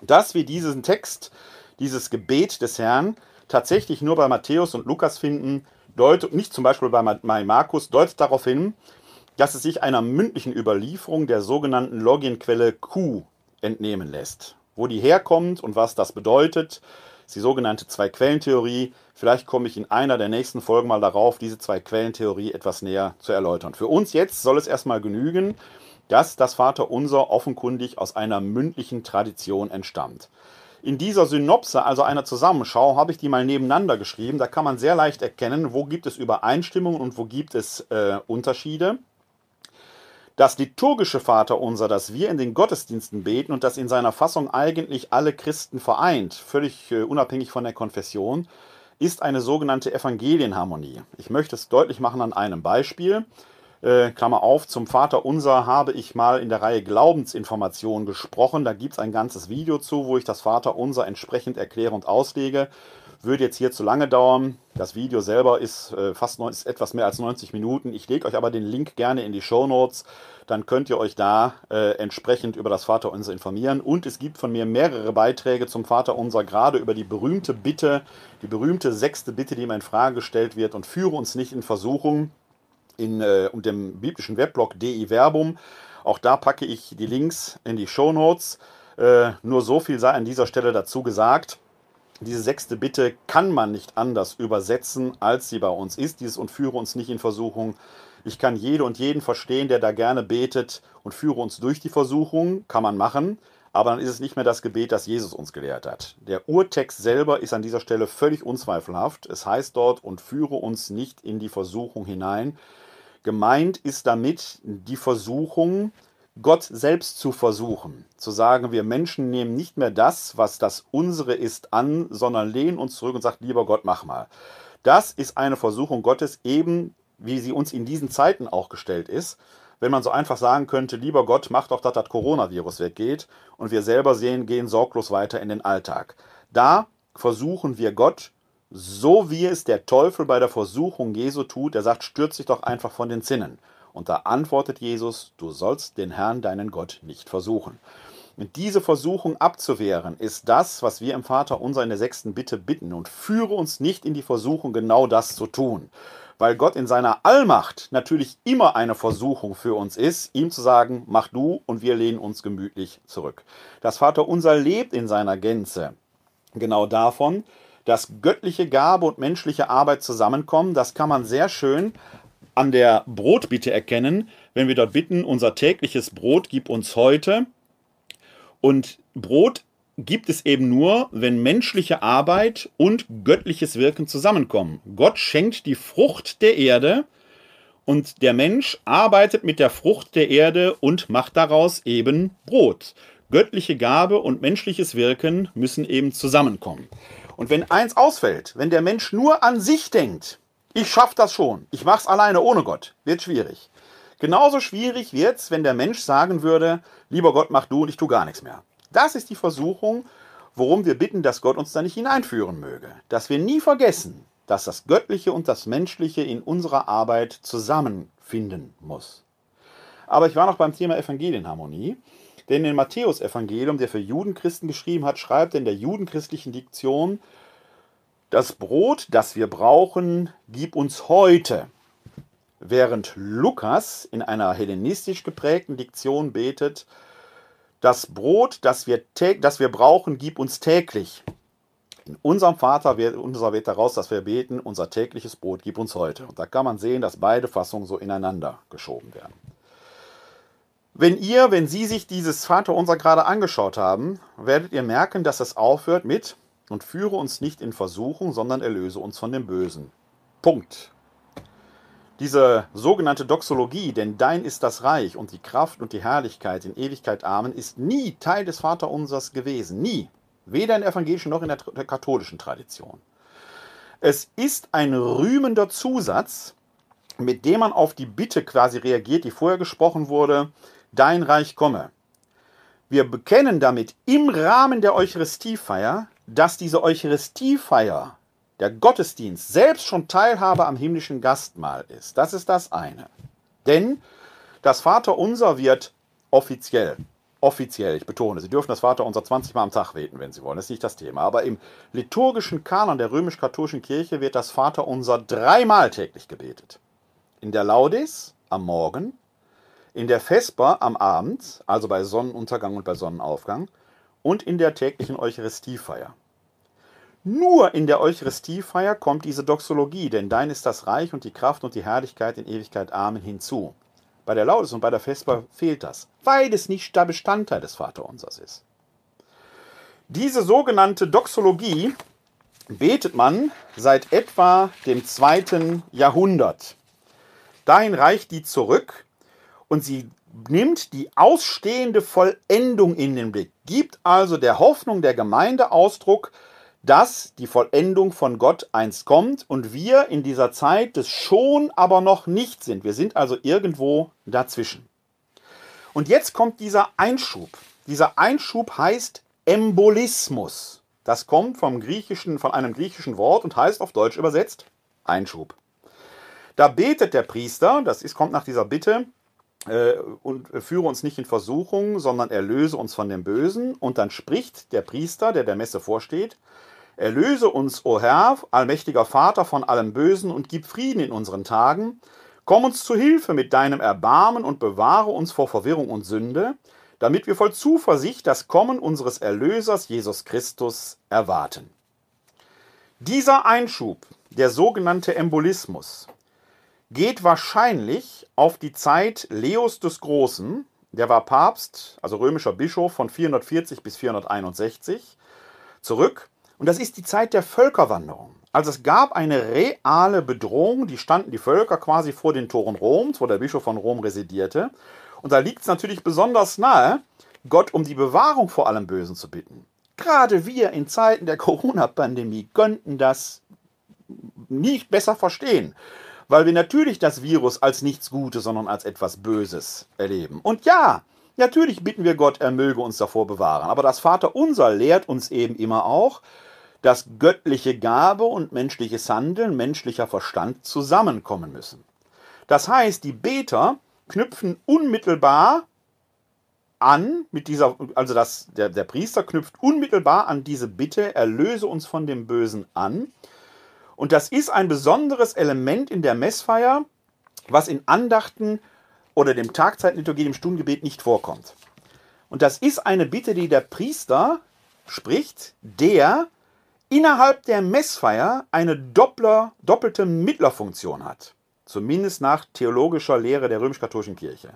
Speaker 1: Dass wir diesen Text, dieses Gebet des Herrn, tatsächlich nur bei Matthäus und Lukas finden, deutet, nicht zum Beispiel bei, Markus, deutet darauf hin, dass es sich einer mündlichen Überlieferung der sogenannten Logienquelle Q entnehmen lässt. Wo die herkommt und was das bedeutet, ist die sogenannte Zwei-Quellen-Theorie. Vielleicht komme ich in einer der nächsten Folgen mal darauf, diese Zwei-Quellen-Theorie etwas näher zu erläutern. Für uns jetzt soll es erstmal genügen, dass das Vaterunser offenkundig aus einer mündlichen Tradition entstammt. In dieser Synopse, also einer Zusammenschau, habe ich die mal nebeneinander geschrieben. Da kann man sehr leicht erkennen, wo gibt es Übereinstimmungen und wo gibt es äh, Unterschiede. Das liturgische Vaterunser, das wir in den Gottesdiensten beten und das in seiner Fassung eigentlich alle Christen vereint, völlig äh, unabhängig von der Konfession, ist eine sogenannte Evangelienharmonie. Ich möchte es deutlich machen an einem Beispiel. Äh, Klammer auf, zum Vater Unser habe ich mal in der Reihe Glaubensinformationen gesprochen. Da gibt es ein ganzes Video zu, wo ich das Vater Unser entsprechend erkläre und auslege. Würde jetzt hier zu lange dauern. Das Video selber ist äh, fast ist etwas mehr als 90 Minuten. Ich lege euch aber den Link gerne in die Show Notes. Dann könnt ihr euch da äh, entsprechend über das Vater Unser informieren. Und es gibt von mir mehrere Beiträge zum Vater Unser, gerade über die berühmte Bitte, die berühmte sechste Bitte, die immer in Frage gestellt wird und führe uns nicht in Versuchung in äh, und dem biblischen Weblog DI Verbum. Auch da packe ich die Links in die Show Notes. Äh, nur so viel sei an dieser Stelle dazu gesagt. Diese sechste Bitte kann man nicht anders übersetzen, als sie bei uns ist. Dieses und führe uns nicht in Versuchung. Ich kann jede und jeden verstehen, der da gerne betet und führe uns durch die Versuchung. Kann man machen. Aber dann ist es nicht mehr das Gebet, das Jesus uns gelehrt hat. Der Urtext selber ist an dieser Stelle völlig unzweifelhaft. Es heißt dort, und führe uns nicht in die Versuchung hinein. Gemeint ist damit die Versuchung, Gott selbst zu versuchen. Zu sagen, wir Menschen nehmen nicht mehr das, was das unsere ist, an, sondern lehnen uns zurück und sagen, lieber Gott, mach mal. Das ist eine Versuchung Gottes, eben wie sie uns in diesen Zeiten auch gestellt ist wenn man so einfach sagen könnte, lieber Gott, mach doch, dass das Coronavirus weggeht und wir selber sehen, gehen sorglos weiter in den Alltag. Da versuchen wir Gott, so wie es der Teufel bei der Versuchung Jesu tut, der sagt, stürz dich doch einfach von den Zinnen. Und da antwortet Jesus, du sollst den Herrn, deinen Gott, nicht versuchen. Und diese Versuchung abzuwehren, ist das, was wir im Vater unser in der sechsten Bitte bitten. Und führe uns nicht in die Versuchung, genau das zu tun weil Gott in seiner Allmacht natürlich immer eine Versuchung für uns ist, ihm zu sagen, mach du und wir lehnen uns gemütlich zurück. Das Vaterunser lebt in seiner Gänze genau davon, dass göttliche Gabe und menschliche Arbeit zusammenkommen. Das kann man sehr schön an der Brotbitte erkennen, wenn wir dort bitten, unser tägliches Brot gib uns heute. Und Brot gibt es eben nur, wenn menschliche Arbeit und göttliches Wirken zusammenkommen. Gott schenkt die Frucht der Erde und der Mensch arbeitet mit der Frucht der Erde und macht daraus eben Brot. Göttliche Gabe und menschliches Wirken müssen eben zusammenkommen. Und wenn eins ausfällt, wenn der Mensch nur an sich denkt, ich schaffe das schon, ich mache es alleine ohne Gott, wird schwierig. Genauso schwierig wird es, wenn der Mensch sagen würde, lieber Gott, mach du und ich tue gar nichts mehr. Das ist die Versuchung, worum wir bitten, dass Gott uns da nicht hineinführen möge. Dass wir nie vergessen, dass das Göttliche und das Menschliche in unserer Arbeit zusammenfinden muss. Aber ich war noch beim Thema Evangelienharmonie. Denn in Matthäus-Evangelium, der für Judenchristen geschrieben hat, schreibt in der judenchristlichen Diktion, das Brot, das wir brauchen, gib uns heute. Während Lukas in einer hellenistisch geprägten Diktion betet, das Brot, das wir, das wir brauchen, gib uns täglich. In unserem Vater wird, unser wird daraus, dass wir beten, unser tägliches Brot gib uns heute. Und da kann man sehen, dass beide Fassungen so ineinander geschoben werden. Wenn ihr, wenn Sie sich dieses Vaterunser gerade angeschaut haben, werdet ihr merken, dass es aufhört mit und führe uns nicht in Versuchung, sondern erlöse uns von dem Bösen. Punkt. Diese sogenannte Doxologie, denn dein ist das Reich und die Kraft und die Herrlichkeit in Ewigkeit Amen, ist nie Teil des Vaterunsers gewesen. Nie. Weder in der evangelischen noch in der, der katholischen Tradition. Es ist ein rühmender Zusatz, mit dem man auf die Bitte quasi reagiert, die vorher gesprochen wurde, dein Reich komme. Wir bekennen damit im Rahmen der Eucharistiefeier, dass diese Eucharistiefeier der Gottesdienst selbst schon Teilhabe am himmlischen Gastmahl ist. Das ist das eine. Denn das Vaterunser wird offiziell, offiziell, ich betone, Sie dürfen das Vaterunser 20 Mal am Tag beten, wenn Sie wollen, das ist nicht das Thema. Aber im liturgischen Kanon der römisch-katholischen Kirche wird das Vaterunser dreimal täglich gebetet. In der Laudis am Morgen, in der Vesper am Abend, also bei Sonnenuntergang und bei Sonnenaufgang, und in der täglichen Eucharistiefeier. Nur in der Eucharistiefeier kommt diese Doxologie, denn dein ist das Reich und die Kraft und die Herrlichkeit in Ewigkeit Amen hinzu. Bei der Laudes und bei der Vesper fehlt das, weil es nicht der Bestandteil des Vaterunsers ist. Diese sogenannte Doxologie betet man seit etwa dem zweiten Jahrhundert. Dahin reicht die zurück und sie nimmt die ausstehende Vollendung in den Blick, gibt also der Hoffnung der Gemeinde Ausdruck, dass die Vollendung von Gott einst kommt und wir in dieser Zeit des schon aber noch nicht sind. Wir sind also irgendwo dazwischen. Und jetzt kommt dieser Einschub. Dieser Einschub heißt Embolismus. Das kommt vom griechischen, von einem griechischen Wort und heißt auf Deutsch übersetzt Einschub. Da betet der Priester, das ist, kommt nach dieser Bitte, und führe uns nicht in Versuchung, sondern erlöse uns von dem Bösen. Und dann spricht der Priester, der der Messe vorsteht, Erlöse uns, o Herr, allmächtiger Vater, von allem Bösen und gib Frieden in unseren Tagen. Komm uns zu Hilfe mit deinem Erbarmen und bewahre uns vor Verwirrung und Sünde, damit wir voll Zuversicht das Kommen unseres Erlösers Jesus Christus erwarten. Dieser Einschub, der sogenannte Embolismus, geht wahrscheinlich auf die Zeit Leos des Großen, der war Papst, also römischer Bischof von 440 bis 461, zurück. Und das ist die Zeit der Völkerwanderung. Also es gab eine reale Bedrohung, die standen die Völker quasi vor den Toren Roms, wo der Bischof von Rom residierte. Und da liegt es natürlich besonders nahe, Gott um die Bewahrung vor allem Bösen zu bitten. Gerade wir in Zeiten der Corona-Pandemie könnten das nicht besser verstehen, weil wir natürlich das Virus als nichts Gutes, sondern als etwas Böses erleben. Und ja, natürlich bitten wir Gott, er möge uns davor bewahren. Aber das Vaterunser lehrt uns eben immer auch, dass göttliche Gabe und menschliches Handeln, menschlicher Verstand zusammenkommen müssen. Das heißt, die Beter knüpfen unmittelbar an mit dieser, also das, der, der Priester knüpft unmittelbar an diese Bitte, erlöse uns von dem Bösen an. Und das ist ein besonderes Element in der Messfeier, was in Andachten oder dem Tagzeitliturgie, dem Stundengebet nicht vorkommt. Und das ist eine Bitte, die der Priester spricht, der innerhalb der Messfeier eine Doppler, doppelte Mittlerfunktion hat. Zumindest nach theologischer Lehre der römisch-katholischen Kirche.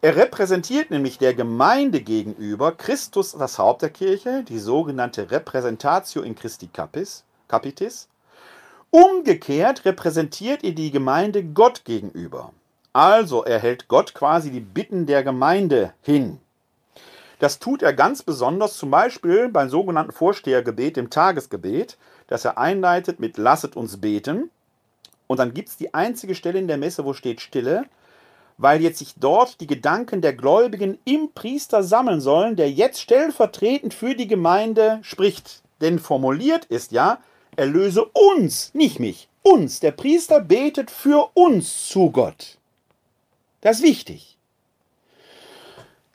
Speaker 1: Er repräsentiert nämlich der Gemeinde gegenüber Christus, das Haupt der Kirche, die sogenannte Repräsentatio in Christi Capis, Capitis. Umgekehrt repräsentiert er die Gemeinde Gott gegenüber. Also er hält Gott quasi die Bitten der Gemeinde hin. Das tut er ganz besonders zum Beispiel beim sogenannten Vorstehergebet, dem Tagesgebet, das er einleitet mit Lasset uns beten. Und dann gibt es die einzige Stelle in der Messe, wo steht Stille, weil jetzt sich dort die Gedanken der Gläubigen im Priester sammeln sollen, der jetzt stellvertretend für die Gemeinde spricht. Denn formuliert ist ja, erlöse uns, nicht mich, uns. Der Priester betet für uns zu Gott. Das ist wichtig.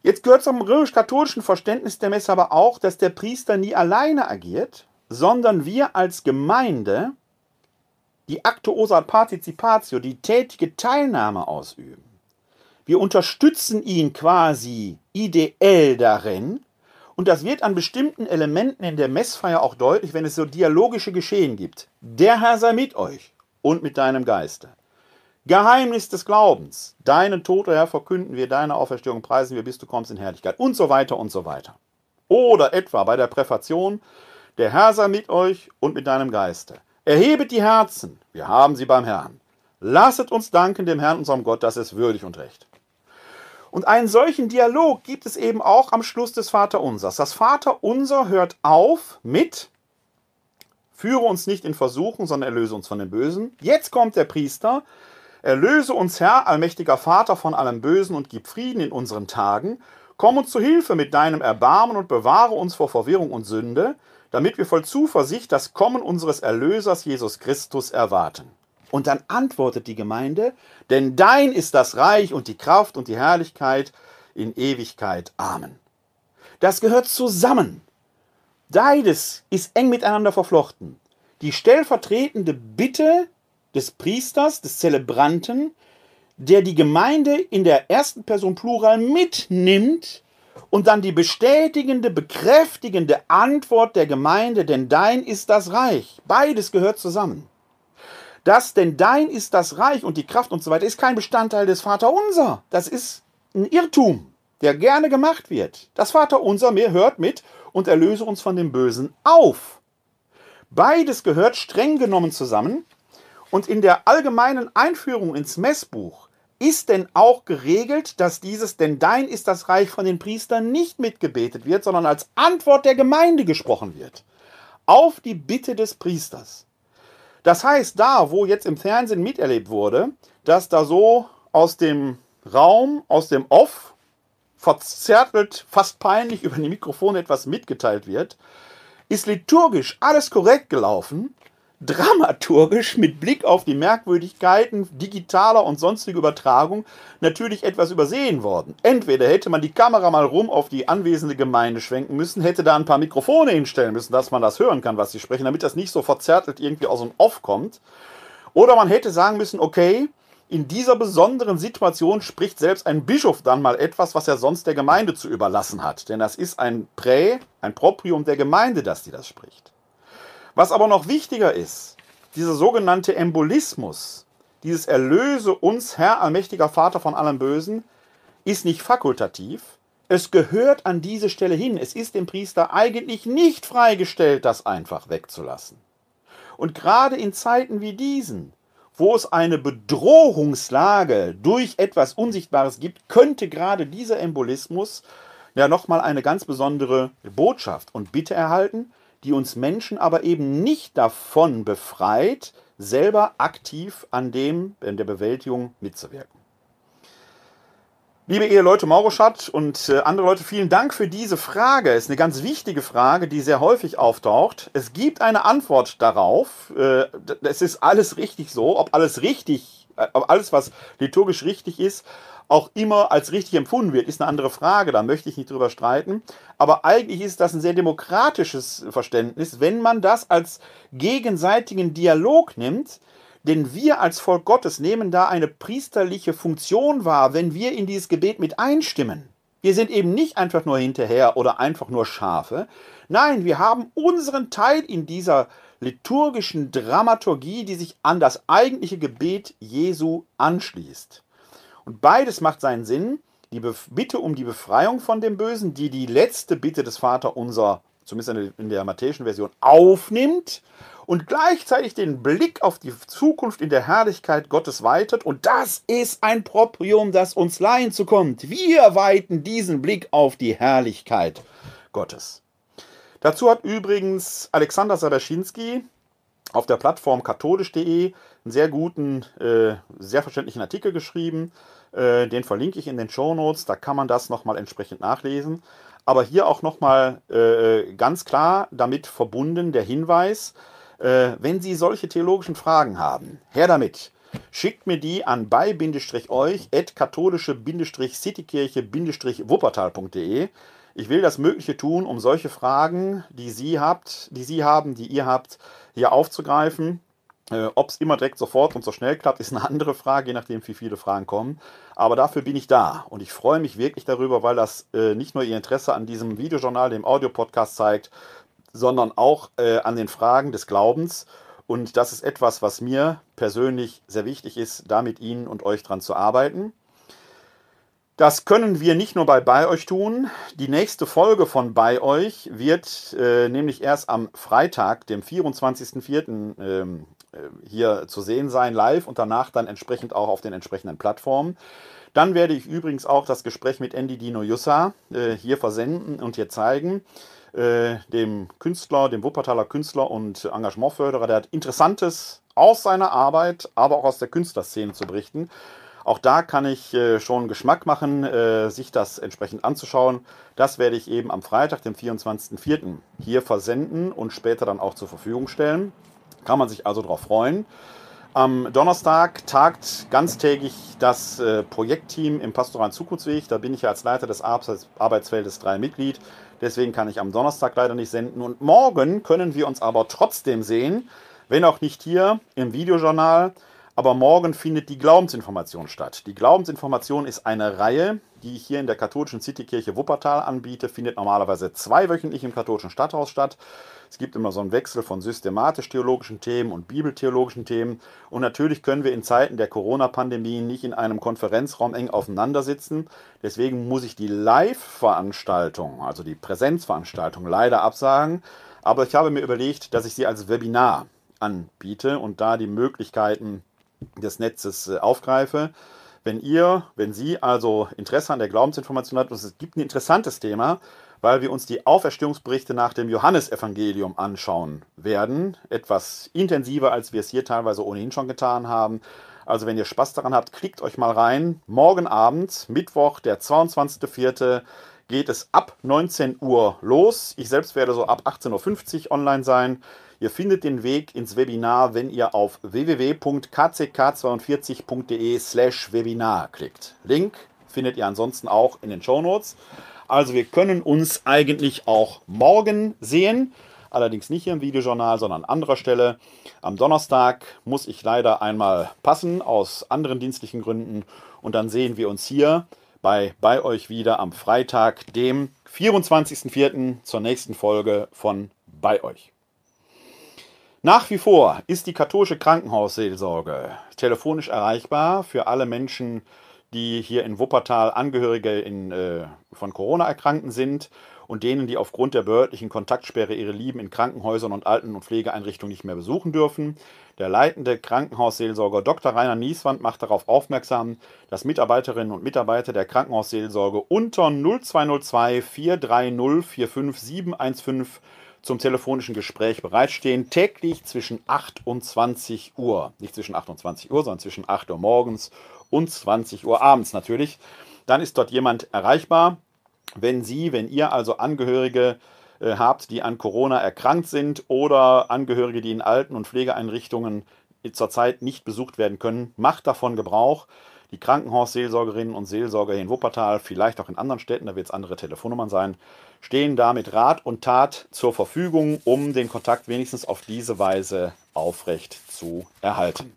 Speaker 1: Jetzt gehört zum römisch-katholischen Verständnis der Messe aber auch, dass der Priester nie alleine agiert, sondern wir als Gemeinde die Actuosa Participatio, die tätige Teilnahme ausüben. Wir unterstützen ihn quasi ideell darin, und das wird an bestimmten Elementen in der Messfeier auch deutlich, wenn es so dialogische Geschehen gibt. Der Herr sei mit euch und mit deinem Geiste. Geheimnis des Glaubens. Deinen Tod, Herr, verkünden wir, deine Auferstehung preisen wir, bis du kommst in Herrlichkeit. Und so weiter und so weiter. Oder etwa bei der Präfation, der Herr sei mit euch und mit deinem Geiste. Erhebet die Herzen, wir haben sie beim Herrn. Lasset uns danken dem Herrn, unserem Gott, das ist würdig und recht. Und einen solchen Dialog gibt es eben auch am Schluss des Vaterunsers. Das Vaterunser hört auf mit Führe uns nicht in Versuchen, sondern erlöse uns von dem Bösen. Jetzt kommt der Priester, Erlöse uns, Herr, allmächtiger Vater, von allem Bösen und gib Frieden in unseren Tagen. Komm uns zu Hilfe mit deinem Erbarmen und bewahre uns vor Verwirrung und Sünde, damit wir voll Zuversicht das Kommen unseres Erlösers Jesus Christus erwarten. Und dann antwortet die Gemeinde, denn dein ist das Reich und die Kraft und die Herrlichkeit in Ewigkeit. Amen. Das gehört zusammen. Beides ist eng miteinander verflochten. Die stellvertretende Bitte des Priesters, des Zelebranten, der die Gemeinde in der ersten Person Plural mitnimmt und dann die bestätigende, bekräftigende Antwort der Gemeinde, denn dein ist das Reich. Beides gehört zusammen. Das, denn dein ist das Reich und die Kraft und so weiter, ist kein Bestandteil des Vaterunser. Das ist ein Irrtum, der gerne gemacht wird. Das Vaterunser mehr hört mit und erlöse uns von dem Bösen auf. Beides gehört streng genommen zusammen und in der allgemeinen Einführung ins Messbuch ist denn auch geregelt, dass dieses denn dein ist das Reich von den Priestern nicht mitgebetet wird, sondern als Antwort der Gemeinde gesprochen wird. Auf die Bitte des Priesters. Das heißt, da, wo jetzt im Fernsehen miterlebt wurde, dass da so aus dem Raum, aus dem Off, verzerrt, fast peinlich über die Mikrofone etwas mitgeteilt wird, ist liturgisch alles korrekt gelaufen, dramaturgisch mit Blick auf die Merkwürdigkeiten digitaler und sonstiger Übertragung natürlich etwas übersehen worden. Entweder hätte man die Kamera mal rum auf die anwesende Gemeinde schwenken müssen, hätte da ein paar Mikrofone hinstellen müssen, dass man das hören kann, was sie sprechen, damit das nicht so verzerrtelt irgendwie aus dem Off kommt. Oder man hätte sagen müssen, okay, in dieser besonderen Situation spricht selbst ein Bischof dann mal etwas, was er sonst der Gemeinde zu überlassen hat. Denn das ist ein Prä, ein Proprium der Gemeinde, dass die das spricht. Was aber noch wichtiger ist, dieser sogenannte Embolismus, dieses Erlöse uns, Herr, allmächtiger Vater von allem Bösen, ist nicht fakultativ. Es gehört an diese Stelle hin. Es ist dem Priester eigentlich nicht freigestellt, das einfach wegzulassen. Und gerade in Zeiten wie diesen, wo es eine Bedrohungslage durch etwas Unsichtbares gibt, könnte gerade dieser Embolismus ja nochmal eine ganz besondere Botschaft und Bitte erhalten, die uns Menschen aber eben nicht davon befreit, selber aktiv an dem, in der Bewältigung mitzuwirken. Liebe Eheleute Mauroschat und äh, andere Leute, vielen Dank für diese Frage. Es ist eine ganz wichtige Frage, die sehr häufig auftaucht. Es gibt eine Antwort darauf. Äh, es ist alles richtig so. Ob alles richtig, äh, ob alles, was liturgisch richtig ist, auch immer als richtig empfunden wird, ist eine andere Frage. Da möchte ich nicht drüber streiten. Aber eigentlich ist das ein sehr demokratisches Verständnis, wenn man das als gegenseitigen Dialog nimmt denn wir als Volk Gottes nehmen da eine priesterliche Funktion wahr, wenn wir in dieses Gebet mit einstimmen. Wir sind eben nicht einfach nur hinterher oder einfach nur Schafe. Nein, wir haben unseren Teil in dieser liturgischen Dramaturgie, die sich an das eigentliche Gebet Jesu anschließt. Und beides macht seinen Sinn. Die Bitte um die Befreiung von dem Bösen, die die letzte Bitte des Vater unser, zumindest in der matthäischen Version, aufnimmt und gleichzeitig den Blick auf die Zukunft in der Herrlichkeit Gottes weitet. Und das ist ein Proprium, das uns leihen zu kommt. Wir weiten diesen Blick auf die Herrlichkeit Gottes. Dazu hat übrigens Alexander Sabaschinski auf der Plattform katholisch.de einen sehr guten, äh, sehr verständlichen Artikel geschrieben. Äh, den verlinke ich in den Show Notes. Da kann man das nochmal entsprechend nachlesen. Aber hier auch nochmal äh, ganz klar damit verbunden der Hinweis, äh, wenn Sie solche theologischen Fragen haben, her damit. Schickt mir die an bei-euch katholische-citykirche-wuppertal.de. Ich will das Mögliche tun, um solche Fragen, die Sie habt, die Sie haben, die ihr habt, hier aufzugreifen. Äh, Ob es immer direkt sofort und so schnell klappt, ist eine andere Frage, je nachdem, wie viele Fragen kommen. Aber dafür bin ich da und ich freue mich wirklich darüber, weil das äh, nicht nur Ihr Interesse an diesem Videojournal, dem Audiopodcast zeigt, sondern auch äh, an den Fragen des Glaubens. Und das ist etwas, was mir persönlich sehr wichtig ist, da mit Ihnen und euch dran zu arbeiten. Das können wir nicht nur bei bei euch tun. Die nächste Folge von bei euch wird äh, nämlich erst am Freitag, dem 24.04. Ähm, äh, hier zu sehen sein, live und danach dann entsprechend auch auf den entsprechenden Plattformen. Dann werde ich übrigens auch das Gespräch mit Andy Dino Jussa äh, hier versenden und hier zeigen. Äh, dem Künstler, dem Wuppertaler Künstler und Engagementförderer, der hat Interessantes aus seiner Arbeit, aber auch aus der Künstlerszene zu berichten. Auch da kann ich äh, schon Geschmack machen, äh, sich das entsprechend anzuschauen. Das werde ich eben am Freitag, dem 24.04. hier versenden und später dann auch zur Verfügung stellen. Kann man sich also darauf freuen. Am Donnerstag tagt ganztägig das äh, Projektteam im Pastoralen Zukunftsweg. Da bin ich ja als Leiter des Arbeitsfeldes 3 Mitglied. Deswegen kann ich am Donnerstag leider nicht senden. Und morgen können wir uns aber trotzdem sehen, wenn auch nicht hier im Videojournal. Aber morgen findet die Glaubensinformation statt. Die Glaubensinformation ist eine Reihe, die ich hier in der katholischen Citykirche Wuppertal anbiete, findet normalerweise zweiwöchentlich im katholischen Stadthaus statt. Es gibt immer so einen Wechsel von systematisch-theologischen Themen und bibeltheologischen Themen. Und natürlich können wir in Zeiten der Corona-Pandemie nicht in einem Konferenzraum eng aufeinander sitzen. Deswegen muss ich die Live-Veranstaltung, also die Präsenzveranstaltung, leider absagen. Aber ich habe mir überlegt, dass ich sie als Webinar anbiete und da die Möglichkeiten des Netzes äh, aufgreife. Wenn ihr, wenn Sie also Interesse an der Glaubensinformation habt, und es gibt ein interessantes Thema, weil wir uns die Auferstehungsberichte nach dem Johannesevangelium anschauen werden. Etwas intensiver, als wir es hier teilweise ohnehin schon getan haben. Also wenn ihr Spaß daran habt, klickt euch mal rein. Morgen Abend, Mittwoch, der 22.04., geht es ab 19 Uhr los. Ich selbst werde so ab 18.50 Uhr online sein. Ihr findet den Weg ins Webinar, wenn ihr auf www.kck42.de slash Webinar klickt. Link findet ihr ansonsten auch in den Show Notes. Also wir können uns eigentlich auch morgen sehen. Allerdings nicht hier im Videojournal, sondern an anderer Stelle. Am Donnerstag muss ich leider einmal passen aus anderen dienstlichen Gründen. Und dann sehen wir uns hier bei, bei euch wieder am Freitag, dem 24.04. zur nächsten Folge von bei euch. Nach wie vor ist die katholische Krankenhausseelsorge telefonisch erreichbar für alle Menschen, die hier in Wuppertal Angehörige in, äh, von Corona erkranken sind und denen, die aufgrund der behördlichen Kontaktsperre ihre Lieben in Krankenhäusern und Alten- und Pflegeeinrichtungen nicht mehr besuchen dürfen. Der leitende Krankenhausseelsorger Dr. Rainer Nieswand macht darauf aufmerksam, dass Mitarbeiterinnen und Mitarbeiter der Krankenhausseelsorge unter 0202 430 45715 zum telefonischen Gespräch bereitstehen, täglich zwischen 8 und 20 Uhr. Nicht zwischen 8 und 20 Uhr, sondern zwischen 8 Uhr morgens und 20 Uhr abends natürlich. Dann ist dort jemand erreichbar. Wenn Sie, wenn ihr also Angehörige äh, habt, die an Corona erkrankt sind oder Angehörige, die in Alten- und Pflegeeinrichtungen zurzeit nicht besucht werden können, macht davon Gebrauch. Die Krankenhausseelsorgerinnen und Seelsorger in Wuppertal, vielleicht auch in anderen Städten, da wird es andere Telefonnummern sein, stehen da mit Rat und Tat zur Verfügung, um den Kontakt wenigstens auf diese Weise aufrecht zu erhalten.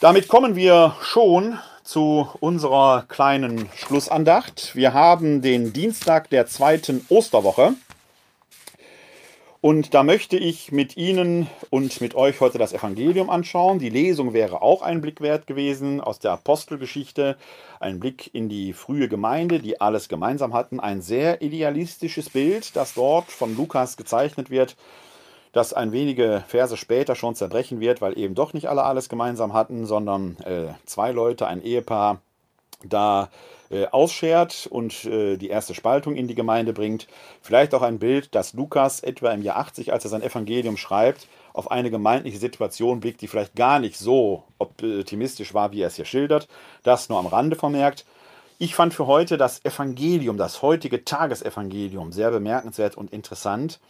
Speaker 1: Damit kommen wir schon zu unserer kleinen Schlussandacht. Wir haben den Dienstag der zweiten Osterwoche. Und da möchte ich mit Ihnen und mit euch heute das Evangelium anschauen. Die Lesung wäre auch ein Blick wert gewesen aus der Apostelgeschichte, ein Blick in die frühe Gemeinde, die alles gemeinsam hatten. Ein sehr idealistisches Bild, das dort von Lukas gezeichnet wird, das ein wenige Verse später schon zerbrechen wird, weil eben doch nicht alle alles gemeinsam hatten, sondern äh, zwei Leute, ein Ehepaar, da äh, ausschert und äh, die erste Spaltung in die Gemeinde bringt. Vielleicht auch ein Bild, das Lukas etwa im Jahr 80, als er sein Evangelium schreibt, auf eine gemeindliche Situation blickt, die vielleicht gar nicht so optimistisch war, wie er es hier schildert. Das nur am Rande vermerkt. Ich fand für heute das Evangelium, das heutige Tagesevangelium, sehr bemerkenswert und interessant,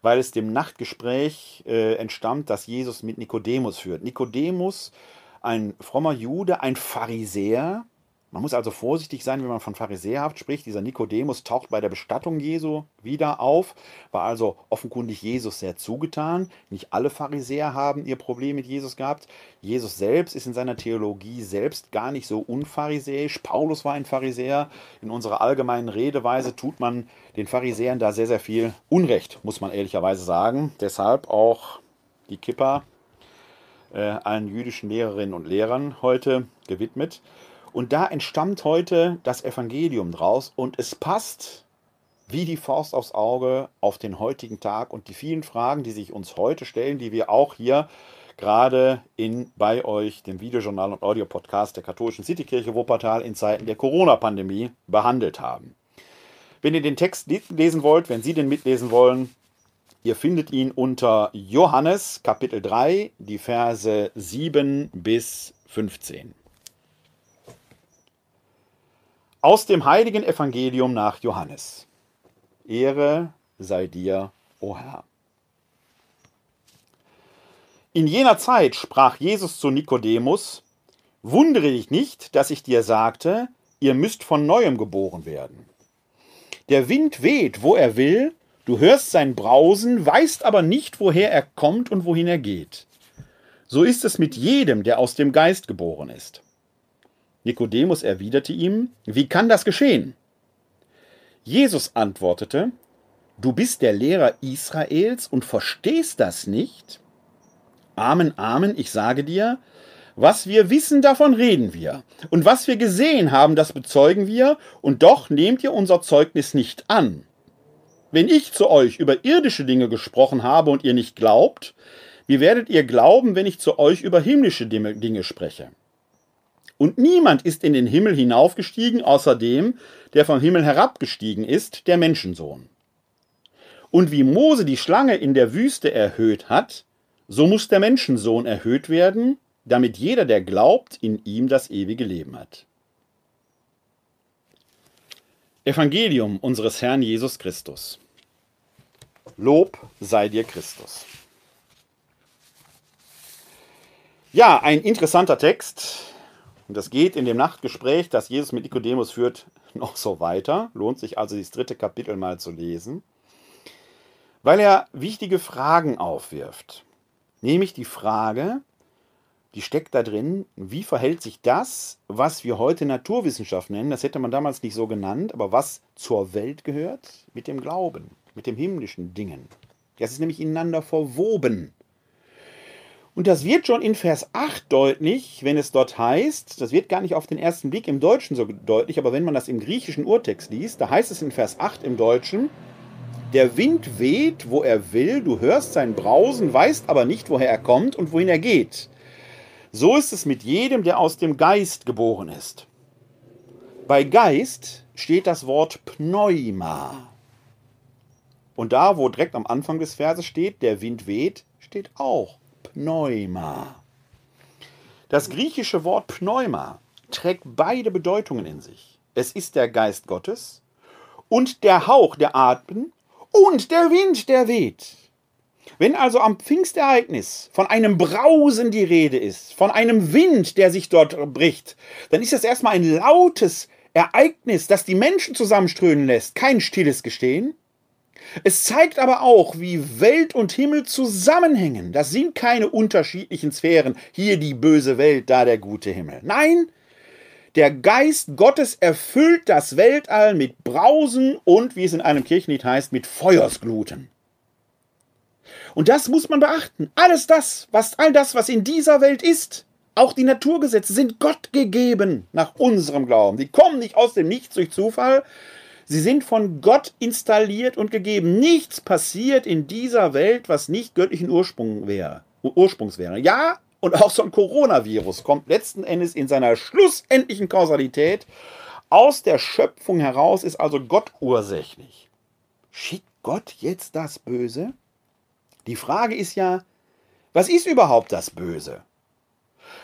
Speaker 1: weil es dem Nachtgespräch äh, entstammt, das Jesus mit Nikodemus führt. Nikodemus, ein frommer Jude, ein Pharisäer, man muss also vorsichtig sein, wenn man von Pharisäerhaft spricht. Dieser Nikodemus taucht bei der Bestattung Jesu wieder auf, war also offenkundig Jesus sehr zugetan. Nicht alle Pharisäer haben ihr Problem mit Jesus gehabt. Jesus selbst ist in seiner Theologie selbst gar nicht so unpharisäisch. Paulus war ein Pharisäer. In unserer allgemeinen Redeweise tut man den Pharisäern da sehr, sehr viel Unrecht, muss man ehrlicherweise sagen. Deshalb auch die Kippa äh, allen jüdischen Lehrerinnen und Lehrern heute gewidmet. Und da entstammt heute das Evangelium draus und es passt wie die Faust aufs Auge auf den heutigen Tag und die vielen Fragen, die sich uns heute stellen, die wir auch hier gerade in bei euch, dem Videojournal und Audiopodcast der katholischen Citykirche Wuppertal in Zeiten der Corona-Pandemie behandelt haben. Wenn ihr den Text lesen wollt, wenn Sie den mitlesen wollen, ihr findet ihn unter Johannes Kapitel 3, die Verse 7 bis 15. Aus dem heiligen Evangelium nach Johannes. Ehre sei dir, o Herr. In jener Zeit sprach Jesus zu Nikodemus, Wundere dich nicht, dass ich dir sagte, ihr müsst von neuem geboren werden. Der Wind weht, wo er will, du hörst sein Brausen, weißt aber nicht, woher er kommt und wohin er geht. So ist es mit jedem, der aus dem Geist geboren ist. Nikodemus erwiderte ihm, wie kann das geschehen? Jesus antwortete, du bist der Lehrer Israels und verstehst das nicht? Amen, Amen, ich sage dir, was wir wissen, davon reden wir. Und was wir gesehen haben, das bezeugen wir, und doch nehmt ihr unser Zeugnis nicht an. Wenn ich zu euch über irdische Dinge gesprochen habe und ihr nicht glaubt, wie werdet ihr glauben, wenn ich zu euch über himmlische Dinge spreche? Und niemand ist in den Himmel hinaufgestiegen, außer dem, der vom Himmel herabgestiegen ist, der Menschensohn. Und wie Mose die Schlange in der Wüste erhöht hat, so muss der Menschensohn erhöht werden, damit jeder, der glaubt, in ihm das ewige Leben hat. Evangelium unseres Herrn Jesus Christus. Lob sei dir Christus. Ja, ein interessanter Text, und das geht in dem Nachtgespräch, das Jesus mit Nikodemus führt, noch so weiter. Lohnt sich also, das dritte Kapitel mal zu lesen. Weil er wichtige Fragen aufwirft. Nämlich die Frage, die steckt da drin, wie verhält sich das, was wir heute Naturwissenschaft nennen, das hätte man damals nicht so genannt, aber was zur Welt gehört, mit dem Glauben, mit den himmlischen Dingen. Das ist nämlich ineinander verwoben. Und das wird schon in Vers 8 deutlich, wenn es dort heißt, das wird gar nicht auf den ersten Blick im Deutschen so deutlich, aber wenn man das im griechischen Urtext liest, da heißt es in Vers 8 im Deutschen, der Wind weht, wo er will, du hörst sein Brausen, weißt aber nicht, woher er kommt und wohin er geht. So ist es mit jedem, der aus dem Geist geboren ist. Bei Geist steht das Wort Pneuma. Und da, wo direkt am Anfang des Verses steht, der Wind weht, steht auch Pneuma. Das griechische Wort Pneuma trägt beide Bedeutungen in sich. Es ist der Geist Gottes und der Hauch, der Atmen und der Wind, der weht. Wenn also am Pfingstereignis von einem Brausen die Rede ist, von einem Wind, der sich dort bricht, dann ist das erstmal ein lautes Ereignis, das die Menschen zusammenströmen lässt, kein stilles Gestehen. Es zeigt aber auch, wie Welt und Himmel zusammenhängen. Das sind keine unterschiedlichen Sphären, hier die böse Welt, da der gute Himmel. Nein, der Geist Gottes erfüllt das Weltall mit Brausen und, wie es in einem Kirchenlied heißt, mit Feuersgluten. Und das muss man beachten. Alles das, was, all das, was in dieser Welt ist, auch die Naturgesetze sind Gott gegeben nach unserem Glauben. Die kommen nicht aus dem Nichts durch Zufall, Sie sind von Gott installiert und gegeben. Nichts passiert in dieser Welt, was nicht göttlichen Ursprung wäre, Ursprungs wäre. Ja, und auch so ein Coronavirus kommt letzten Endes in seiner schlussendlichen Kausalität aus der Schöpfung heraus, ist also Gott ursächlich. Schickt Gott jetzt das Böse? Die Frage ist ja, was ist überhaupt das Böse?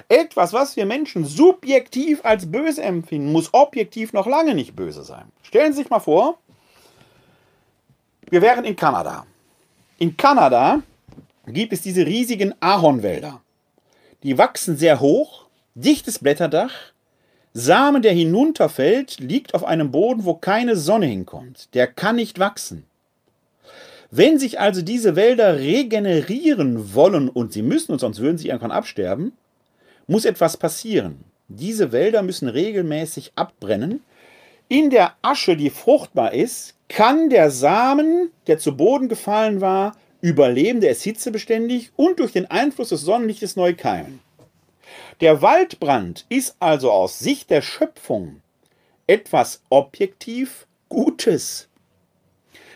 Speaker 1: Etwas, was wir Menschen subjektiv als böse empfinden, muss objektiv noch lange nicht böse sein. Stellen Sie sich mal vor, wir wären in Kanada. In Kanada gibt es diese riesigen Ahornwälder. Die wachsen sehr hoch, dichtes Blätterdach, Samen, der hinunterfällt, liegt auf einem Boden, wo keine Sonne hinkommt. Der kann nicht wachsen. Wenn sich also diese Wälder regenerieren wollen, und sie müssen, und sonst würden sie irgendwann absterben, muss etwas passieren. Diese Wälder müssen regelmäßig abbrennen. In der Asche, die fruchtbar ist, kann der Samen, der zu Boden gefallen war, überleben, der ist hitzebeständig und durch den Einfluss des Sonnenlichtes neu keimen. Der Waldbrand ist also aus Sicht der Schöpfung etwas objektiv Gutes.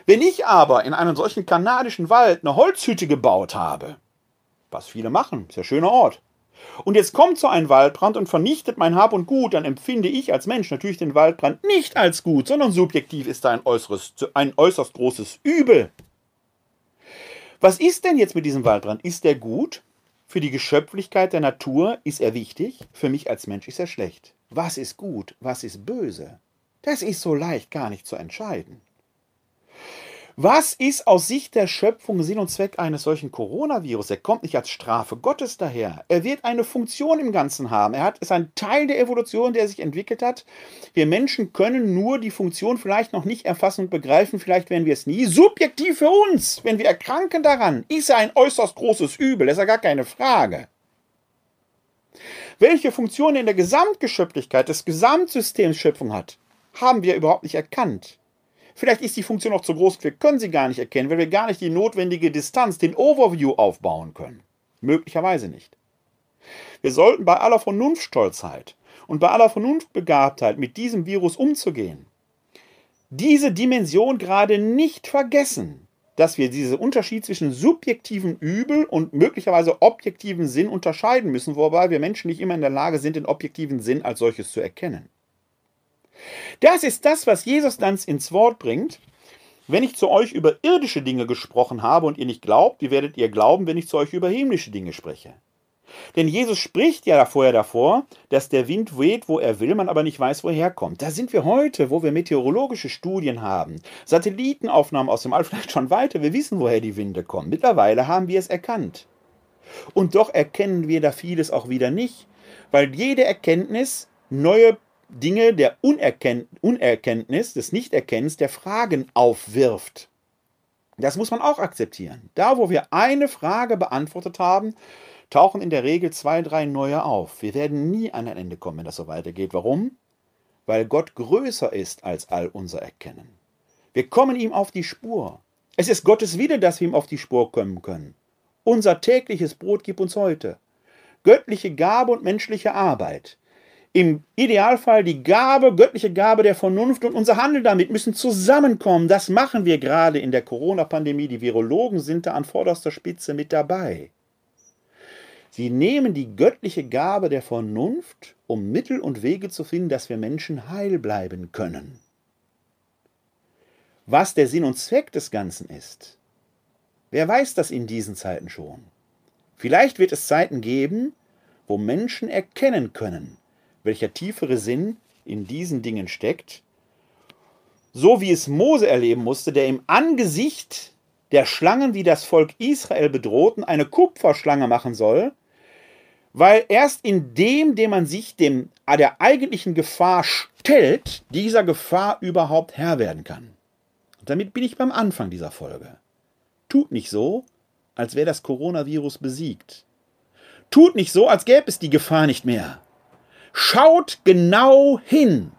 Speaker 1: Wenn ich aber in einem solchen kanadischen Wald eine Holzhütte gebaut habe, was viele machen, ist ja ein schöner Ort, und jetzt kommt so ein Waldbrand und vernichtet mein Hab und Gut, dann empfinde ich als Mensch natürlich den Waldbrand nicht als gut, sondern subjektiv ist da ein, äußeres, ein äußerst großes Übel. Was ist denn jetzt mit diesem Waldbrand? Ist der gut? Für die Geschöpflichkeit der Natur ist er wichtig, für mich als Mensch ist er schlecht. Was ist gut, was ist böse? Das ist so leicht gar nicht zu entscheiden. Was ist aus Sicht der Schöpfung Sinn und Zweck eines solchen Coronavirus? Er kommt nicht als Strafe Gottes daher. Er wird eine Funktion im Ganzen haben. Er hat, ist ein Teil der Evolution, der sich entwickelt hat. Wir Menschen können nur die Funktion vielleicht noch nicht erfassen und begreifen. Vielleicht werden wir es nie. Subjektiv für uns, wenn wir erkranken daran, ist er ein äußerst großes Übel. Das ist ja gar keine Frage. Welche Funktion in der Gesamtgeschöpflichkeit des Gesamtsystems Schöpfung hat, haben wir überhaupt nicht erkannt. Vielleicht ist die Funktion auch zu groß, wir können sie gar nicht erkennen, weil wir gar nicht die notwendige Distanz, den Overview aufbauen können. Möglicherweise nicht. Wir sollten bei aller Vernunftstolzheit und bei aller Vernunftbegabtheit mit diesem Virus umzugehen, diese Dimension gerade nicht vergessen, dass wir diesen Unterschied zwischen subjektivem Übel und möglicherweise objektivem Sinn unterscheiden müssen, wobei wir Menschen nicht immer in der Lage sind, den objektiven Sinn als solches zu erkennen. Das ist das, was Jesus dann ins Wort bringt. Wenn ich zu euch über irdische Dinge gesprochen habe und ihr nicht glaubt, wie werdet ihr glauben, wenn ich zu euch über himmlische Dinge spreche? Denn Jesus spricht ja vorher davor, dass der Wind weht, wo er will, man aber nicht weiß, woher er kommt. Da sind wir heute, wo wir meteorologische Studien haben, Satellitenaufnahmen aus dem All, vielleicht schon weiter, wir wissen, woher die Winde kommen. Mittlerweile haben wir es erkannt. Und doch erkennen wir da vieles auch wieder nicht, weil jede Erkenntnis neue Dinge der Unerkennt Unerkenntnis, des Nichterkennens, der Fragen aufwirft. Das muss man auch akzeptieren. Da, wo wir eine Frage beantwortet haben, tauchen in der Regel zwei, drei neue auf. Wir werden nie an ein Ende kommen, wenn das so weitergeht. Warum? Weil Gott größer ist als all unser Erkennen. Wir kommen ihm auf die Spur. Es ist Gottes Wille, dass wir ihm auf die Spur kommen können. Unser tägliches Brot gib uns heute. Göttliche Gabe und menschliche Arbeit. Im Idealfall die Gabe, göttliche Gabe der Vernunft und unser Handel damit müssen zusammenkommen. Das machen wir gerade in der Corona-Pandemie. Die Virologen sind da an vorderster Spitze mit dabei. Sie nehmen die göttliche Gabe der Vernunft, um Mittel und Wege zu finden, dass wir Menschen heil bleiben können. Was der Sinn und Zweck des Ganzen ist, wer weiß das in diesen Zeiten schon? Vielleicht wird es Zeiten geben, wo Menschen erkennen können, welcher tiefere Sinn in diesen Dingen steckt, so wie es Mose erleben musste, der im Angesicht der Schlangen, die das Volk Israel bedrohten, eine Kupferschlange machen soll, weil erst in dem, dem man sich dem, der eigentlichen Gefahr stellt, dieser Gefahr überhaupt Herr werden kann. Und damit bin ich beim Anfang dieser Folge. Tut nicht so, als wäre das Coronavirus besiegt. Tut nicht so, als gäbe es die Gefahr nicht mehr. Schaut genau hin.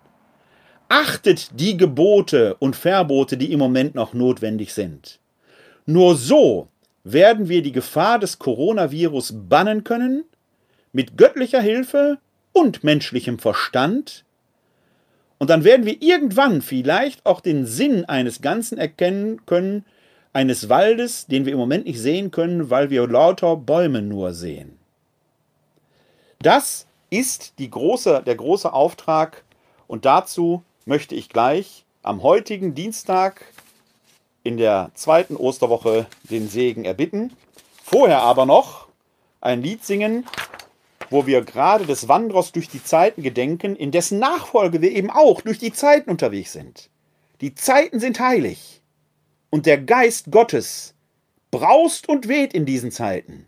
Speaker 1: Achtet die Gebote und Verbote, die im Moment noch notwendig sind. Nur so werden wir die Gefahr des Coronavirus bannen können mit göttlicher Hilfe und menschlichem Verstand. Und dann werden wir irgendwann vielleicht auch den Sinn eines Ganzen erkennen können, eines Waldes, den wir im Moment nicht sehen können, weil wir lauter Bäume nur sehen. Das ist die große, der große Auftrag und dazu möchte ich gleich am heutigen Dienstag in der zweiten Osterwoche den Segen erbitten. Vorher aber noch ein Lied singen, wo wir gerade des Wanderers durch die Zeiten gedenken, in dessen Nachfolge wir eben auch durch die Zeiten unterwegs sind. Die Zeiten sind heilig und der Geist Gottes braust und weht in diesen Zeiten.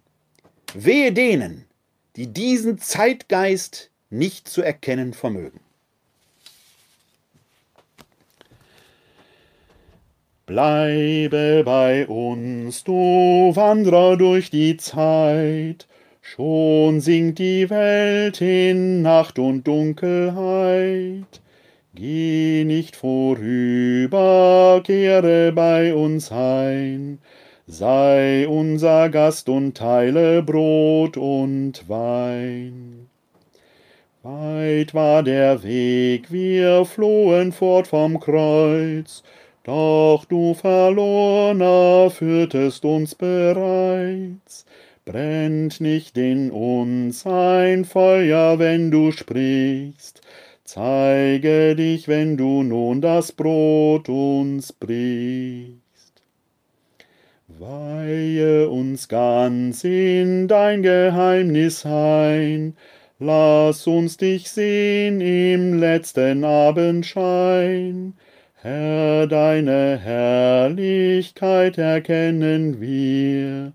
Speaker 1: Wehe denen, die diesen Zeitgeist nicht zu erkennen vermögen. Bleibe bei uns, du Wanderer durch die Zeit, Schon sinkt die Welt in Nacht und Dunkelheit. Geh nicht vorüber, kehre bei uns ein, sei unser Gast und teile Brot und Wein. Weit war der Weg, wir flohen fort vom Kreuz, doch du Verlorner führtest uns bereits Brennt nicht in uns ein Feuer, wenn du sprichst, zeige dich, wenn du nun das Brot uns brichst. Weihe uns ganz in dein Geheimnis ein, lass uns dich sehen im letzten Abendschein. Herr, deine Herrlichkeit erkennen wir,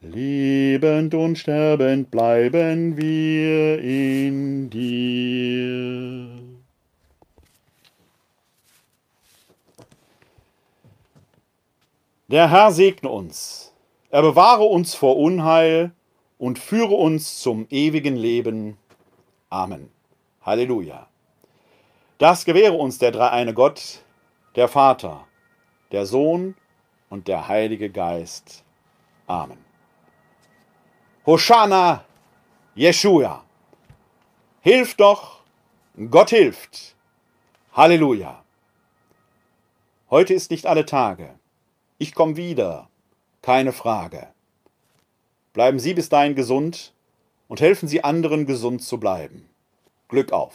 Speaker 1: Lebend und sterbend bleiben wir in dir. Der Herr segne uns, er bewahre uns vor Unheil und führe uns zum ewigen Leben. Amen. Halleluja. Das gewähre uns der dreieine Gott, der Vater, der Sohn und der Heilige Geist. Amen. Hoshana, Jeshua. Hilf doch, Gott hilft. Halleluja. Heute ist nicht alle Tage. Ich komme wieder, keine Frage. Bleiben Sie bis dahin gesund und helfen Sie anderen gesund zu bleiben. Glück auf.